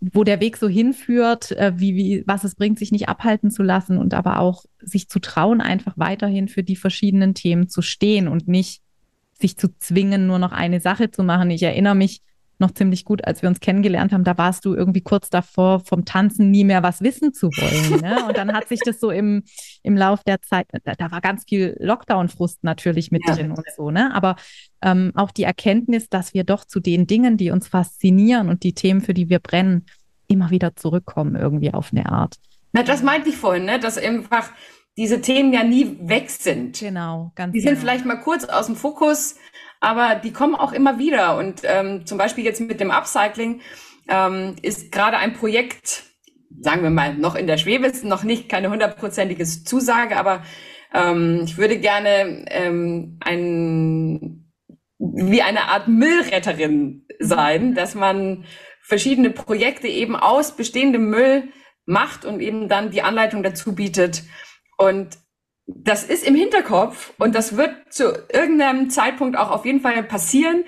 wo der Weg so hinführt, äh, wie, wie, was es bringt, sich nicht abhalten zu lassen und aber auch sich zu trauen, einfach weiterhin für die verschiedenen Themen zu stehen und nicht sich zu zwingen, nur noch eine Sache zu machen. Ich erinnere mich, noch ziemlich gut, als wir uns kennengelernt haben, da warst du irgendwie kurz davor, vom Tanzen nie mehr was wissen zu wollen. Ne? Und dann hat sich das so im, im Lauf der Zeit, da, da war ganz viel Lockdown-Frust natürlich mit ja. drin und so, ne? Aber ähm, auch die Erkenntnis, dass wir doch zu den Dingen, die uns faszinieren und die Themen, für die wir brennen, immer wieder zurückkommen, irgendwie auf eine Art. Na, das meinte ich vorhin, ne? dass einfach diese Themen ja nie weg sind. Genau, ganz Die sind genau. vielleicht mal kurz aus dem Fokus, aber die kommen auch immer wieder. Und ähm, zum Beispiel jetzt mit dem Upcycling ähm, ist gerade ein Projekt, sagen wir mal, noch in der Schwebe, ist noch nicht keine hundertprozentige Zusage, aber ähm, ich würde gerne ähm, ein wie eine Art Müllretterin sein, dass man verschiedene Projekte eben aus bestehendem Müll macht und eben dann die Anleitung dazu bietet. Und das ist im Hinterkopf und das wird zu irgendeinem Zeitpunkt auch auf jeden Fall passieren.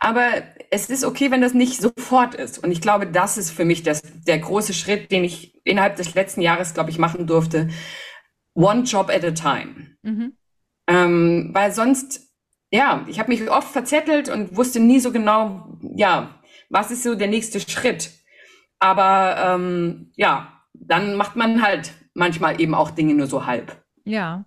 Aber es ist okay, wenn das nicht sofort ist. Und ich glaube, das ist für mich das, der große Schritt, den ich innerhalb des letzten Jahres, glaube ich, machen durfte. One job at a time. Mhm. Ähm, weil sonst, ja, ich habe mich oft verzettelt und wusste nie so genau, ja, was ist so der nächste Schritt. Aber ähm, ja, dann macht man halt manchmal eben auch Dinge nur so halb. Ja.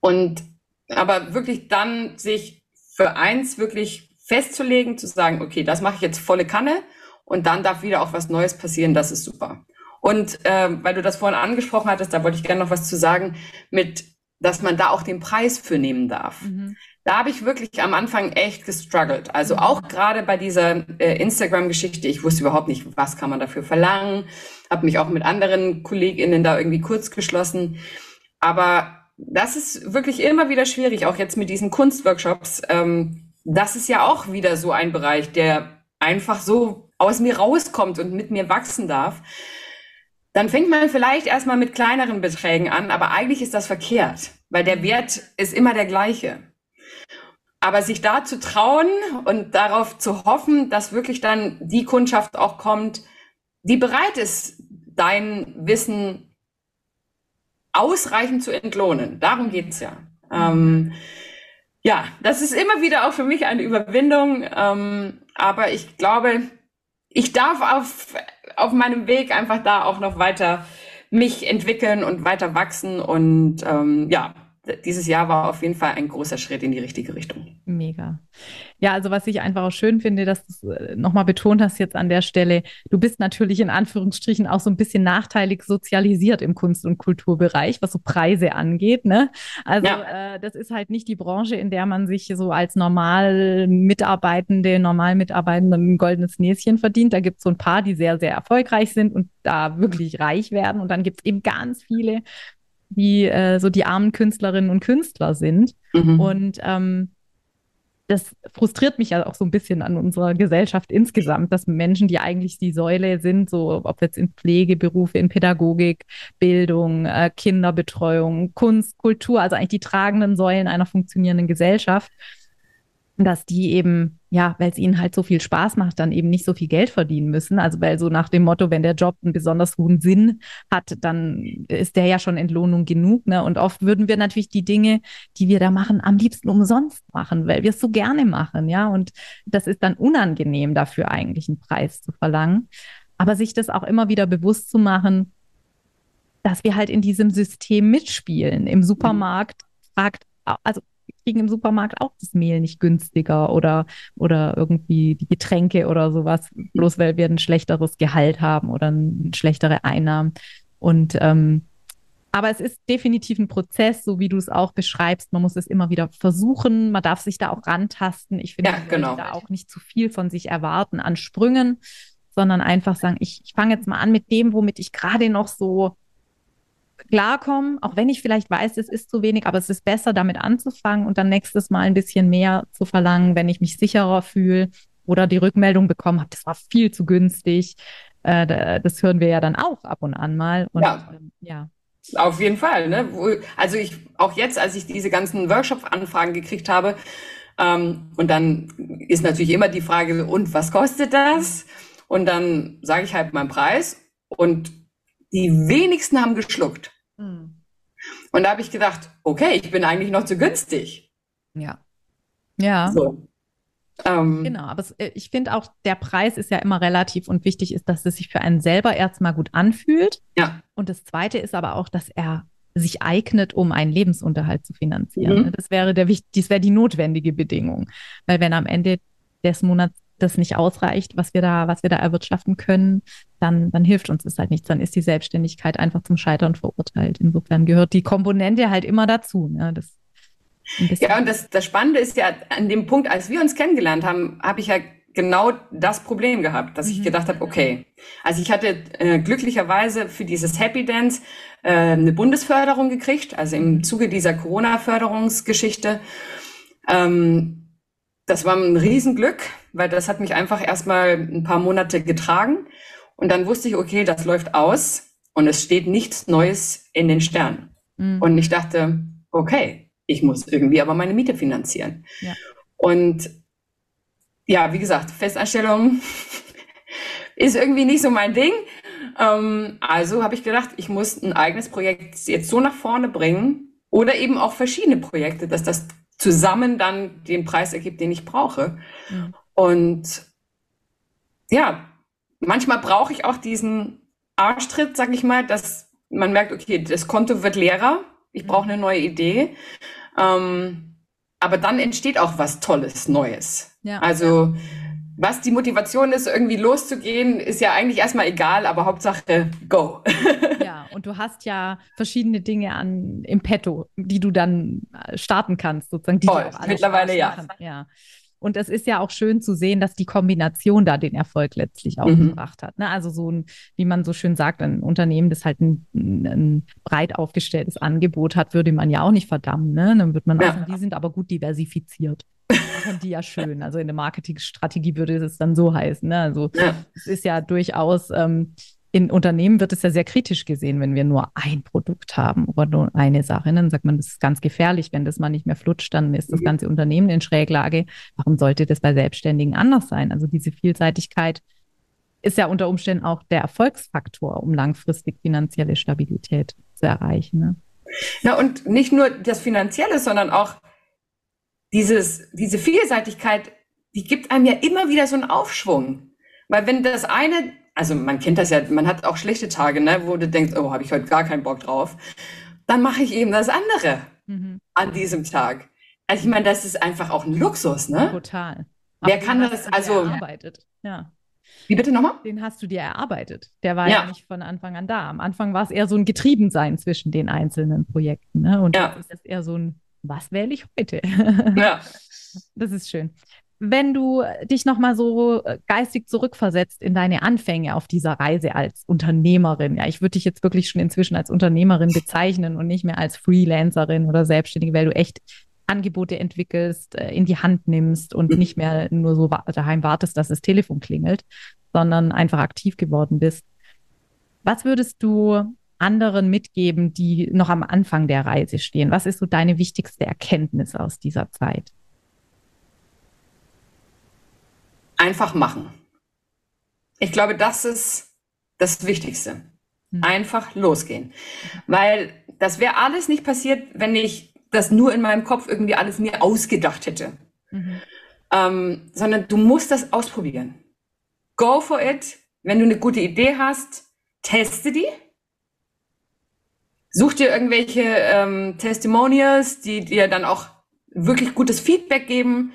Und aber wirklich dann sich für eins wirklich festzulegen, zu sagen, okay, das mache ich jetzt volle Kanne und dann darf wieder auch was Neues passieren, das ist super. Und äh, weil du das vorhin angesprochen hattest, da wollte ich gerne noch was zu sagen, mit, dass man da auch den Preis für nehmen darf. Mhm. Da habe ich wirklich am Anfang echt gestruggelt. Also auch gerade bei dieser äh, Instagram-Geschichte, ich wusste überhaupt nicht, was kann man dafür verlangen, habe mich auch mit anderen KollegInnen da irgendwie kurz geschlossen. Aber das ist wirklich immer wieder schwierig, auch jetzt mit diesen Kunstworkshops. Ähm, das ist ja auch wieder so ein Bereich, der einfach so aus mir rauskommt und mit mir wachsen darf. Dann fängt man vielleicht erstmal mit kleineren Beträgen an, aber eigentlich ist das verkehrt, weil der Wert ist immer der gleiche. Aber sich da zu trauen und darauf zu hoffen, dass wirklich dann die Kundschaft auch kommt, die bereit ist, dein Wissen ausreichend zu entlohnen. Darum geht's ja. Ähm, ja, das ist immer wieder auch für mich eine Überwindung, ähm, aber ich glaube, ich darf auf, auf meinem Weg einfach da auch noch weiter mich entwickeln und weiter wachsen und ähm, ja, dieses Jahr war auf jeden Fall ein großer Schritt in die richtige Richtung. Mega. Ja, also was ich einfach auch schön finde, dass du es äh, nochmal betont hast jetzt an der Stelle, du bist natürlich in Anführungsstrichen auch so ein bisschen nachteilig sozialisiert im Kunst- und Kulturbereich, was so Preise angeht. Ne? Also ja. äh, das ist halt nicht die Branche, in der man sich so als normal Mitarbeitende, normal Mitarbeitende ein goldenes Näschen verdient. Da gibt es so ein paar, die sehr, sehr erfolgreich sind und da wirklich reich werden. Und dann gibt es eben ganz viele, die äh, so die armen Künstlerinnen und Künstler sind. Mhm. Und ähm, das frustriert mich ja auch so ein bisschen an unserer Gesellschaft insgesamt, dass Menschen, die eigentlich die Säule sind, so ob jetzt in Pflegeberufe, in Pädagogik, Bildung, äh, Kinderbetreuung, Kunst, Kultur, also eigentlich die tragenden Säulen einer funktionierenden Gesellschaft, dass die eben, ja, weil es ihnen halt so viel Spaß macht, dann eben nicht so viel Geld verdienen müssen. Also weil so nach dem Motto, wenn der Job einen besonders hohen Sinn hat, dann ist der ja schon Entlohnung genug. Ne? Und oft würden wir natürlich die Dinge, die wir da machen, am liebsten umsonst machen, weil wir es so gerne machen, ja. Und das ist dann unangenehm dafür eigentlich einen Preis zu verlangen. Aber sich das auch immer wieder bewusst zu machen, dass wir halt in diesem System mitspielen. Im Supermarkt fragt, also kriegen im Supermarkt auch das Mehl nicht günstiger oder, oder irgendwie die Getränke oder sowas, bloß weil wir ein schlechteres Gehalt haben oder ein, schlechtere Einnahmen. Und ähm, aber es ist definitiv ein Prozess, so wie du es auch beschreibst. Man muss es immer wieder versuchen. Man darf sich da auch rantasten. Ich finde, ja, man genau. da auch nicht zu viel von sich erwarten an Sprüngen, sondern einfach sagen, ich, ich fange jetzt mal an mit dem, womit ich gerade noch so klarkommen, auch wenn ich vielleicht weiß, es ist zu wenig, aber es ist besser, damit anzufangen und dann nächstes Mal ein bisschen mehr zu verlangen, wenn ich mich sicherer fühle oder die Rückmeldung bekommen habe, das war viel zu günstig. Äh, das hören wir ja dann auch ab und an mal. Und, ja. Ähm, ja. Auf jeden Fall. Ne? Also ich auch jetzt, als ich diese ganzen Workshop-Anfragen gekriegt habe, ähm, und dann ist natürlich immer die Frage, und was kostet das? Und dann sage ich halt meinen Preis und die wenigsten haben geschluckt. Mhm. Und da habe ich gedacht, okay, ich bin eigentlich noch zu günstig. Ja. Ja. So. Ähm, genau, aber es, äh, ich finde auch, der Preis ist ja immer relativ und wichtig ist, dass es sich für einen selber erstmal gut anfühlt. Ja. Und das Zweite ist aber auch, dass er sich eignet, um einen Lebensunterhalt zu finanzieren. Mhm. Das wäre der das wäre die notwendige Bedingung. Weil wenn am Ende des Monats das nicht ausreicht, was wir da, was wir da erwirtschaften können, dann, dann hilft uns das halt nichts. Dann ist die Selbstständigkeit einfach zum Scheitern verurteilt. Insofern gehört die Komponente halt immer dazu. Ne? Das ja, und das, das Spannende ist ja, an dem Punkt, als wir uns kennengelernt haben, habe ich ja genau das Problem gehabt, dass mhm. ich gedacht habe, okay, also ich hatte äh, glücklicherweise für dieses Happy Dance äh, eine Bundesförderung gekriegt, also im. Zuge dieser Corona-Förderungsgeschichte. Ähm, das war ein Riesenglück, weil das hat mich einfach erstmal ein paar Monate getragen. Und dann wusste ich, okay, das läuft aus und es steht nichts Neues in den Sternen. Mhm. Und ich dachte, okay, ich muss irgendwie aber meine Miete finanzieren. Ja. Und ja, wie gesagt, Festanstellung ist irgendwie nicht so mein Ding. Ähm, also habe ich gedacht, ich muss ein eigenes Projekt jetzt so nach vorne bringen oder eben auch verschiedene Projekte, dass das zusammen dann den Preis ergibt, den ich brauche. Mhm. Und ja, manchmal brauche ich auch diesen Arschtritt, sag ich mal, dass man merkt, okay, das Konto wird leerer, ich brauche eine neue Idee. Ähm, aber dann entsteht auch was Tolles, Neues. Ja, also ja. Was die Motivation ist, irgendwie loszugehen, ist ja eigentlich erstmal egal, aber Hauptsache go. Ja, und du hast ja verschiedene Dinge an im Petto, die du dann starten kannst, sozusagen. Die Voll, mittlerweile ja. ja. Und es ist ja auch schön zu sehen, dass die Kombination da den Erfolg letztlich auch mhm. gebracht hat. Ne? Also so ein, wie man so schön sagt, ein Unternehmen, das halt ein, ein breit aufgestelltes Angebot hat, würde man ja auch nicht verdammen. Ne? Dann wird man ja. auch sagen, die sind aber gut diversifiziert. Machen die ja schön. Also in der Marketingstrategie würde es dann so heißen. Ne? Also ja. es ist ja durchaus ähm, in Unternehmen wird es ja sehr kritisch gesehen, wenn wir nur ein Produkt haben oder nur eine Sache. Dann sagt man, das ist ganz gefährlich. Wenn das mal nicht mehr flutscht, dann ist das ganze Unternehmen in Schräglage. Warum sollte das bei Selbstständigen anders sein? Also diese Vielseitigkeit ist ja unter Umständen auch der Erfolgsfaktor, um langfristig finanzielle Stabilität zu erreichen. Ne? Ja, und nicht nur das Finanzielle, sondern auch dieses, diese Vielseitigkeit, die gibt einem ja immer wieder so einen Aufschwung. Weil wenn das eine also man kennt das ja, man hat auch schlechte Tage, ne, wo du denkst, oh, habe ich heute gar keinen Bock drauf. Dann mache ich eben das andere mhm. an diesem Tag. Also ich meine, das ist einfach auch ein Luxus, ne? Total. Wer Aber kann das, also. Erarbeitet. Ja. Wie bitte nochmal? Den hast du dir erarbeitet. Der war ja. ja. nicht von Anfang an da. Am Anfang war es eher so ein Getriebensein zwischen den einzelnen Projekten. Ne? Und ja. jetzt ist es eher so ein, was wähle ich heute? Ja. Das ist schön wenn du dich nochmal so äh, geistig zurückversetzt in deine Anfänge auf dieser Reise als Unternehmerin, ja, ich würde dich jetzt wirklich schon inzwischen als Unternehmerin bezeichnen und nicht mehr als Freelancerin oder Selbstständige, weil du echt Angebote entwickelst, äh, in die Hand nimmst und nicht mehr nur so daheim wartest, dass das Telefon klingelt, sondern einfach aktiv geworden bist. Was würdest du anderen mitgeben, die noch am Anfang der Reise stehen? Was ist so deine wichtigste Erkenntnis aus dieser Zeit? einfach machen. Ich glaube, das ist das Wichtigste. Mhm. Einfach losgehen. Weil das wäre alles nicht passiert, wenn ich das nur in meinem Kopf irgendwie alles mir ausgedacht hätte. Mhm. Ähm, sondern du musst das ausprobieren. Go for it. Wenn du eine gute Idee hast, teste die. Such dir irgendwelche ähm, Testimonials, die dir dann auch wirklich gutes Feedback geben.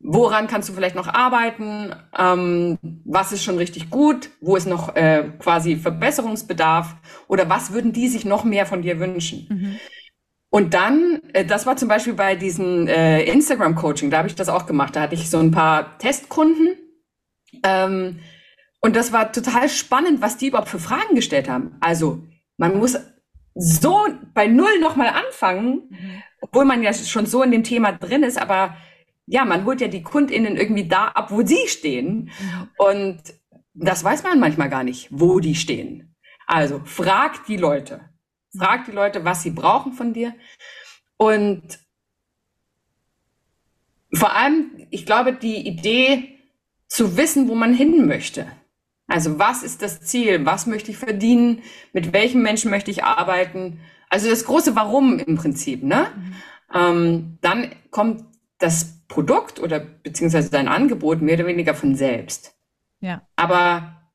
Woran kannst du vielleicht noch arbeiten? Ähm, was ist schon richtig gut? Wo ist noch äh, quasi Verbesserungsbedarf? Oder was würden die sich noch mehr von dir wünschen? Mhm. Und dann, äh, das war zum Beispiel bei diesem äh, Instagram-Coaching, da habe ich das auch gemacht. Da hatte ich so ein paar Testkunden. Ähm, und das war total spannend, was die überhaupt für Fragen gestellt haben. Also, man muss so bei Null nochmal anfangen, mhm. obwohl man ja schon so in dem Thema drin ist, aber ja, man holt ja die KundInnen irgendwie da ab, wo sie stehen. Mhm. Und das weiß man manchmal gar nicht, wo die stehen. Also frag die Leute. Frag die Leute, was sie brauchen von dir. Und vor allem, ich glaube, die Idee zu wissen, wo man hin möchte. Also was ist das Ziel? Was möchte ich verdienen? Mit welchen Menschen möchte ich arbeiten? Also das große Warum im Prinzip. Ne? Mhm. Ähm, dann kommt das Produkt oder beziehungsweise dein Angebot mehr oder weniger von selbst. Ja. Aber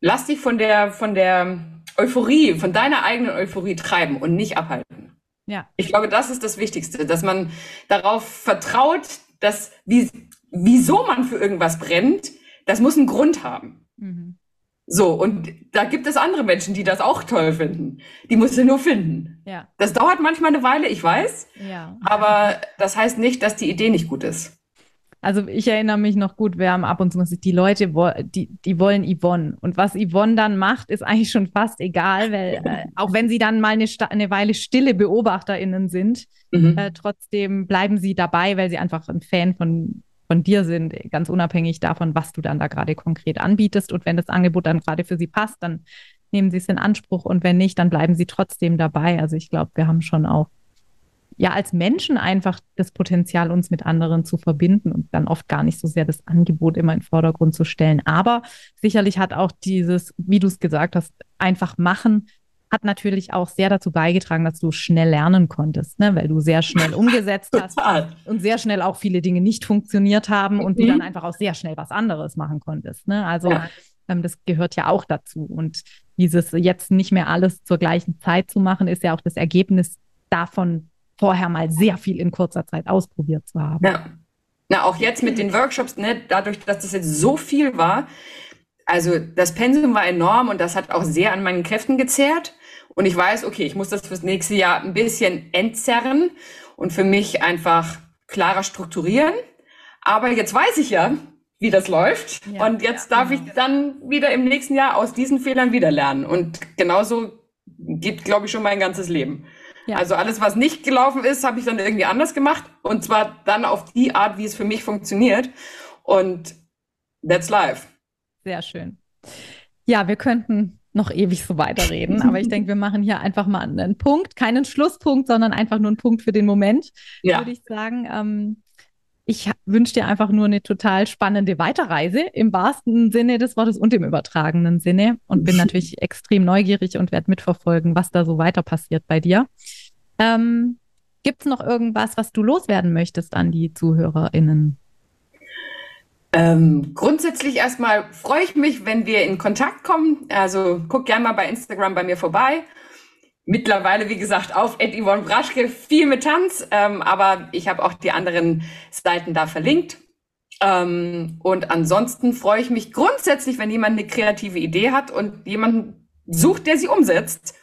lass dich von der, von der Euphorie, von deiner eigenen Euphorie treiben und nicht abhalten. Ja. Ich glaube, das ist das Wichtigste, dass man darauf vertraut, dass wie, wieso man für irgendwas brennt, das muss einen Grund haben. Mhm. So, und da gibt es andere Menschen, die das auch toll finden. Die musst du nur finden. Ja. Das dauert manchmal eine Weile, ich weiß. Ja. Aber das heißt nicht, dass die Idee nicht gut ist. Also ich erinnere mich noch gut, wir haben ab und zu gesagt, die Leute, die, die wollen Yvonne. Und was Yvonne dann macht, ist eigentlich schon fast egal, weil äh, auch wenn sie dann mal eine, eine Weile stille BeobachterInnen sind, mhm. äh, trotzdem bleiben sie dabei, weil sie einfach ein Fan von von dir sind, ganz unabhängig davon, was du dann da gerade konkret anbietest. Und wenn das Angebot dann gerade für sie passt, dann nehmen sie es in Anspruch und wenn nicht, dann bleiben sie trotzdem dabei. Also ich glaube, wir haben schon auch ja als Menschen einfach das Potenzial, uns mit anderen zu verbinden und dann oft gar nicht so sehr das Angebot immer in den Vordergrund zu stellen. Aber sicherlich hat auch dieses, wie du es gesagt hast, einfach machen hat natürlich auch sehr dazu beigetragen, dass du schnell lernen konntest, ne? weil du sehr schnell umgesetzt hast und sehr schnell auch viele Dinge nicht funktioniert haben und mhm. du dann einfach auch sehr schnell was anderes machen konntest. Ne? Also ja. ähm, das gehört ja auch dazu. Und dieses jetzt nicht mehr alles zur gleichen Zeit zu machen, ist ja auch das Ergebnis davon, vorher mal sehr viel in kurzer Zeit ausprobiert zu haben. Ja. Na, auch jetzt mit den Workshops, ne, dadurch, dass das jetzt so viel war, also das Pensum war enorm und das hat auch sehr an meinen Kräften gezehrt. Und ich weiß, okay, ich muss das fürs nächste Jahr ein bisschen entzerren und für mich einfach klarer strukturieren. Aber jetzt weiß ich ja, wie das läuft. Ja, und jetzt ja, darf genau. ich dann wieder im nächsten Jahr aus diesen Fehlern wieder lernen. Und genauso geht, glaube ich, schon mein ganzes Leben. Ja. Also alles, was nicht gelaufen ist, habe ich dann irgendwie anders gemacht. Und zwar dann auf die Art, wie es für mich funktioniert. Und that's life. Sehr schön. Ja, wir könnten noch ewig so weiterreden. Aber ich denke, wir machen hier einfach mal einen Punkt, keinen Schlusspunkt, sondern einfach nur einen Punkt für den Moment, ja. würde ich sagen. Ähm, ich wünsche dir einfach nur eine total spannende Weiterreise im wahrsten Sinne des Wortes und im übertragenen Sinne und bin natürlich extrem neugierig und werde mitverfolgen, was da so weiter passiert bei dir. Ähm, Gibt es noch irgendwas, was du loswerden möchtest an die ZuhörerInnen? Ähm, grundsätzlich erstmal freue ich mich, wenn wir in Kontakt kommen. Also guck gerne mal bei Instagram bei mir vorbei. Mittlerweile, wie gesagt, auf Ed Yvonne Braschke, viel mit Tanz, ähm, aber ich habe auch die anderen Seiten da verlinkt. Ähm, und ansonsten freue ich mich grundsätzlich, wenn jemand eine kreative Idee hat und jemanden sucht, der sie umsetzt.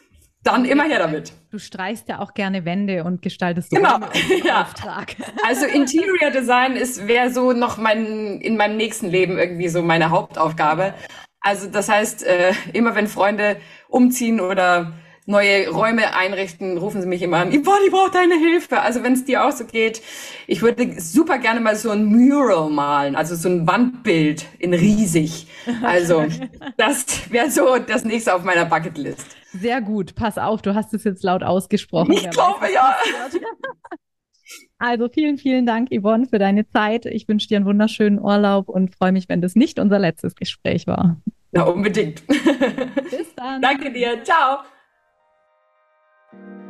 Dann immer her damit. Du streichst ja auch gerne Wände und gestaltest so genau. ja. Auftrag. Also Interior Design ist wäre so noch mein in meinem nächsten Leben irgendwie so meine Hauptaufgabe. Also das heißt, äh, immer wenn Freunde umziehen oder neue Räume einrichten, rufen sie mich immer an, Yvonne, ich brauche deine Hilfe. Also wenn es dir auch so geht, ich würde super gerne mal so ein Mural malen, also so ein Wandbild in riesig. Also das wäre so das nächste auf meiner Bucketlist. Sehr gut, pass auf, du hast es jetzt laut ausgesprochen. Ich glaube, ja. Also vielen, vielen Dank, Yvonne, für deine Zeit. Ich wünsche dir einen wunderschönen Urlaub und freue mich, wenn das nicht unser letztes Gespräch war. Ja, unbedingt. Bis dann. Danke dir. Ciao. thank you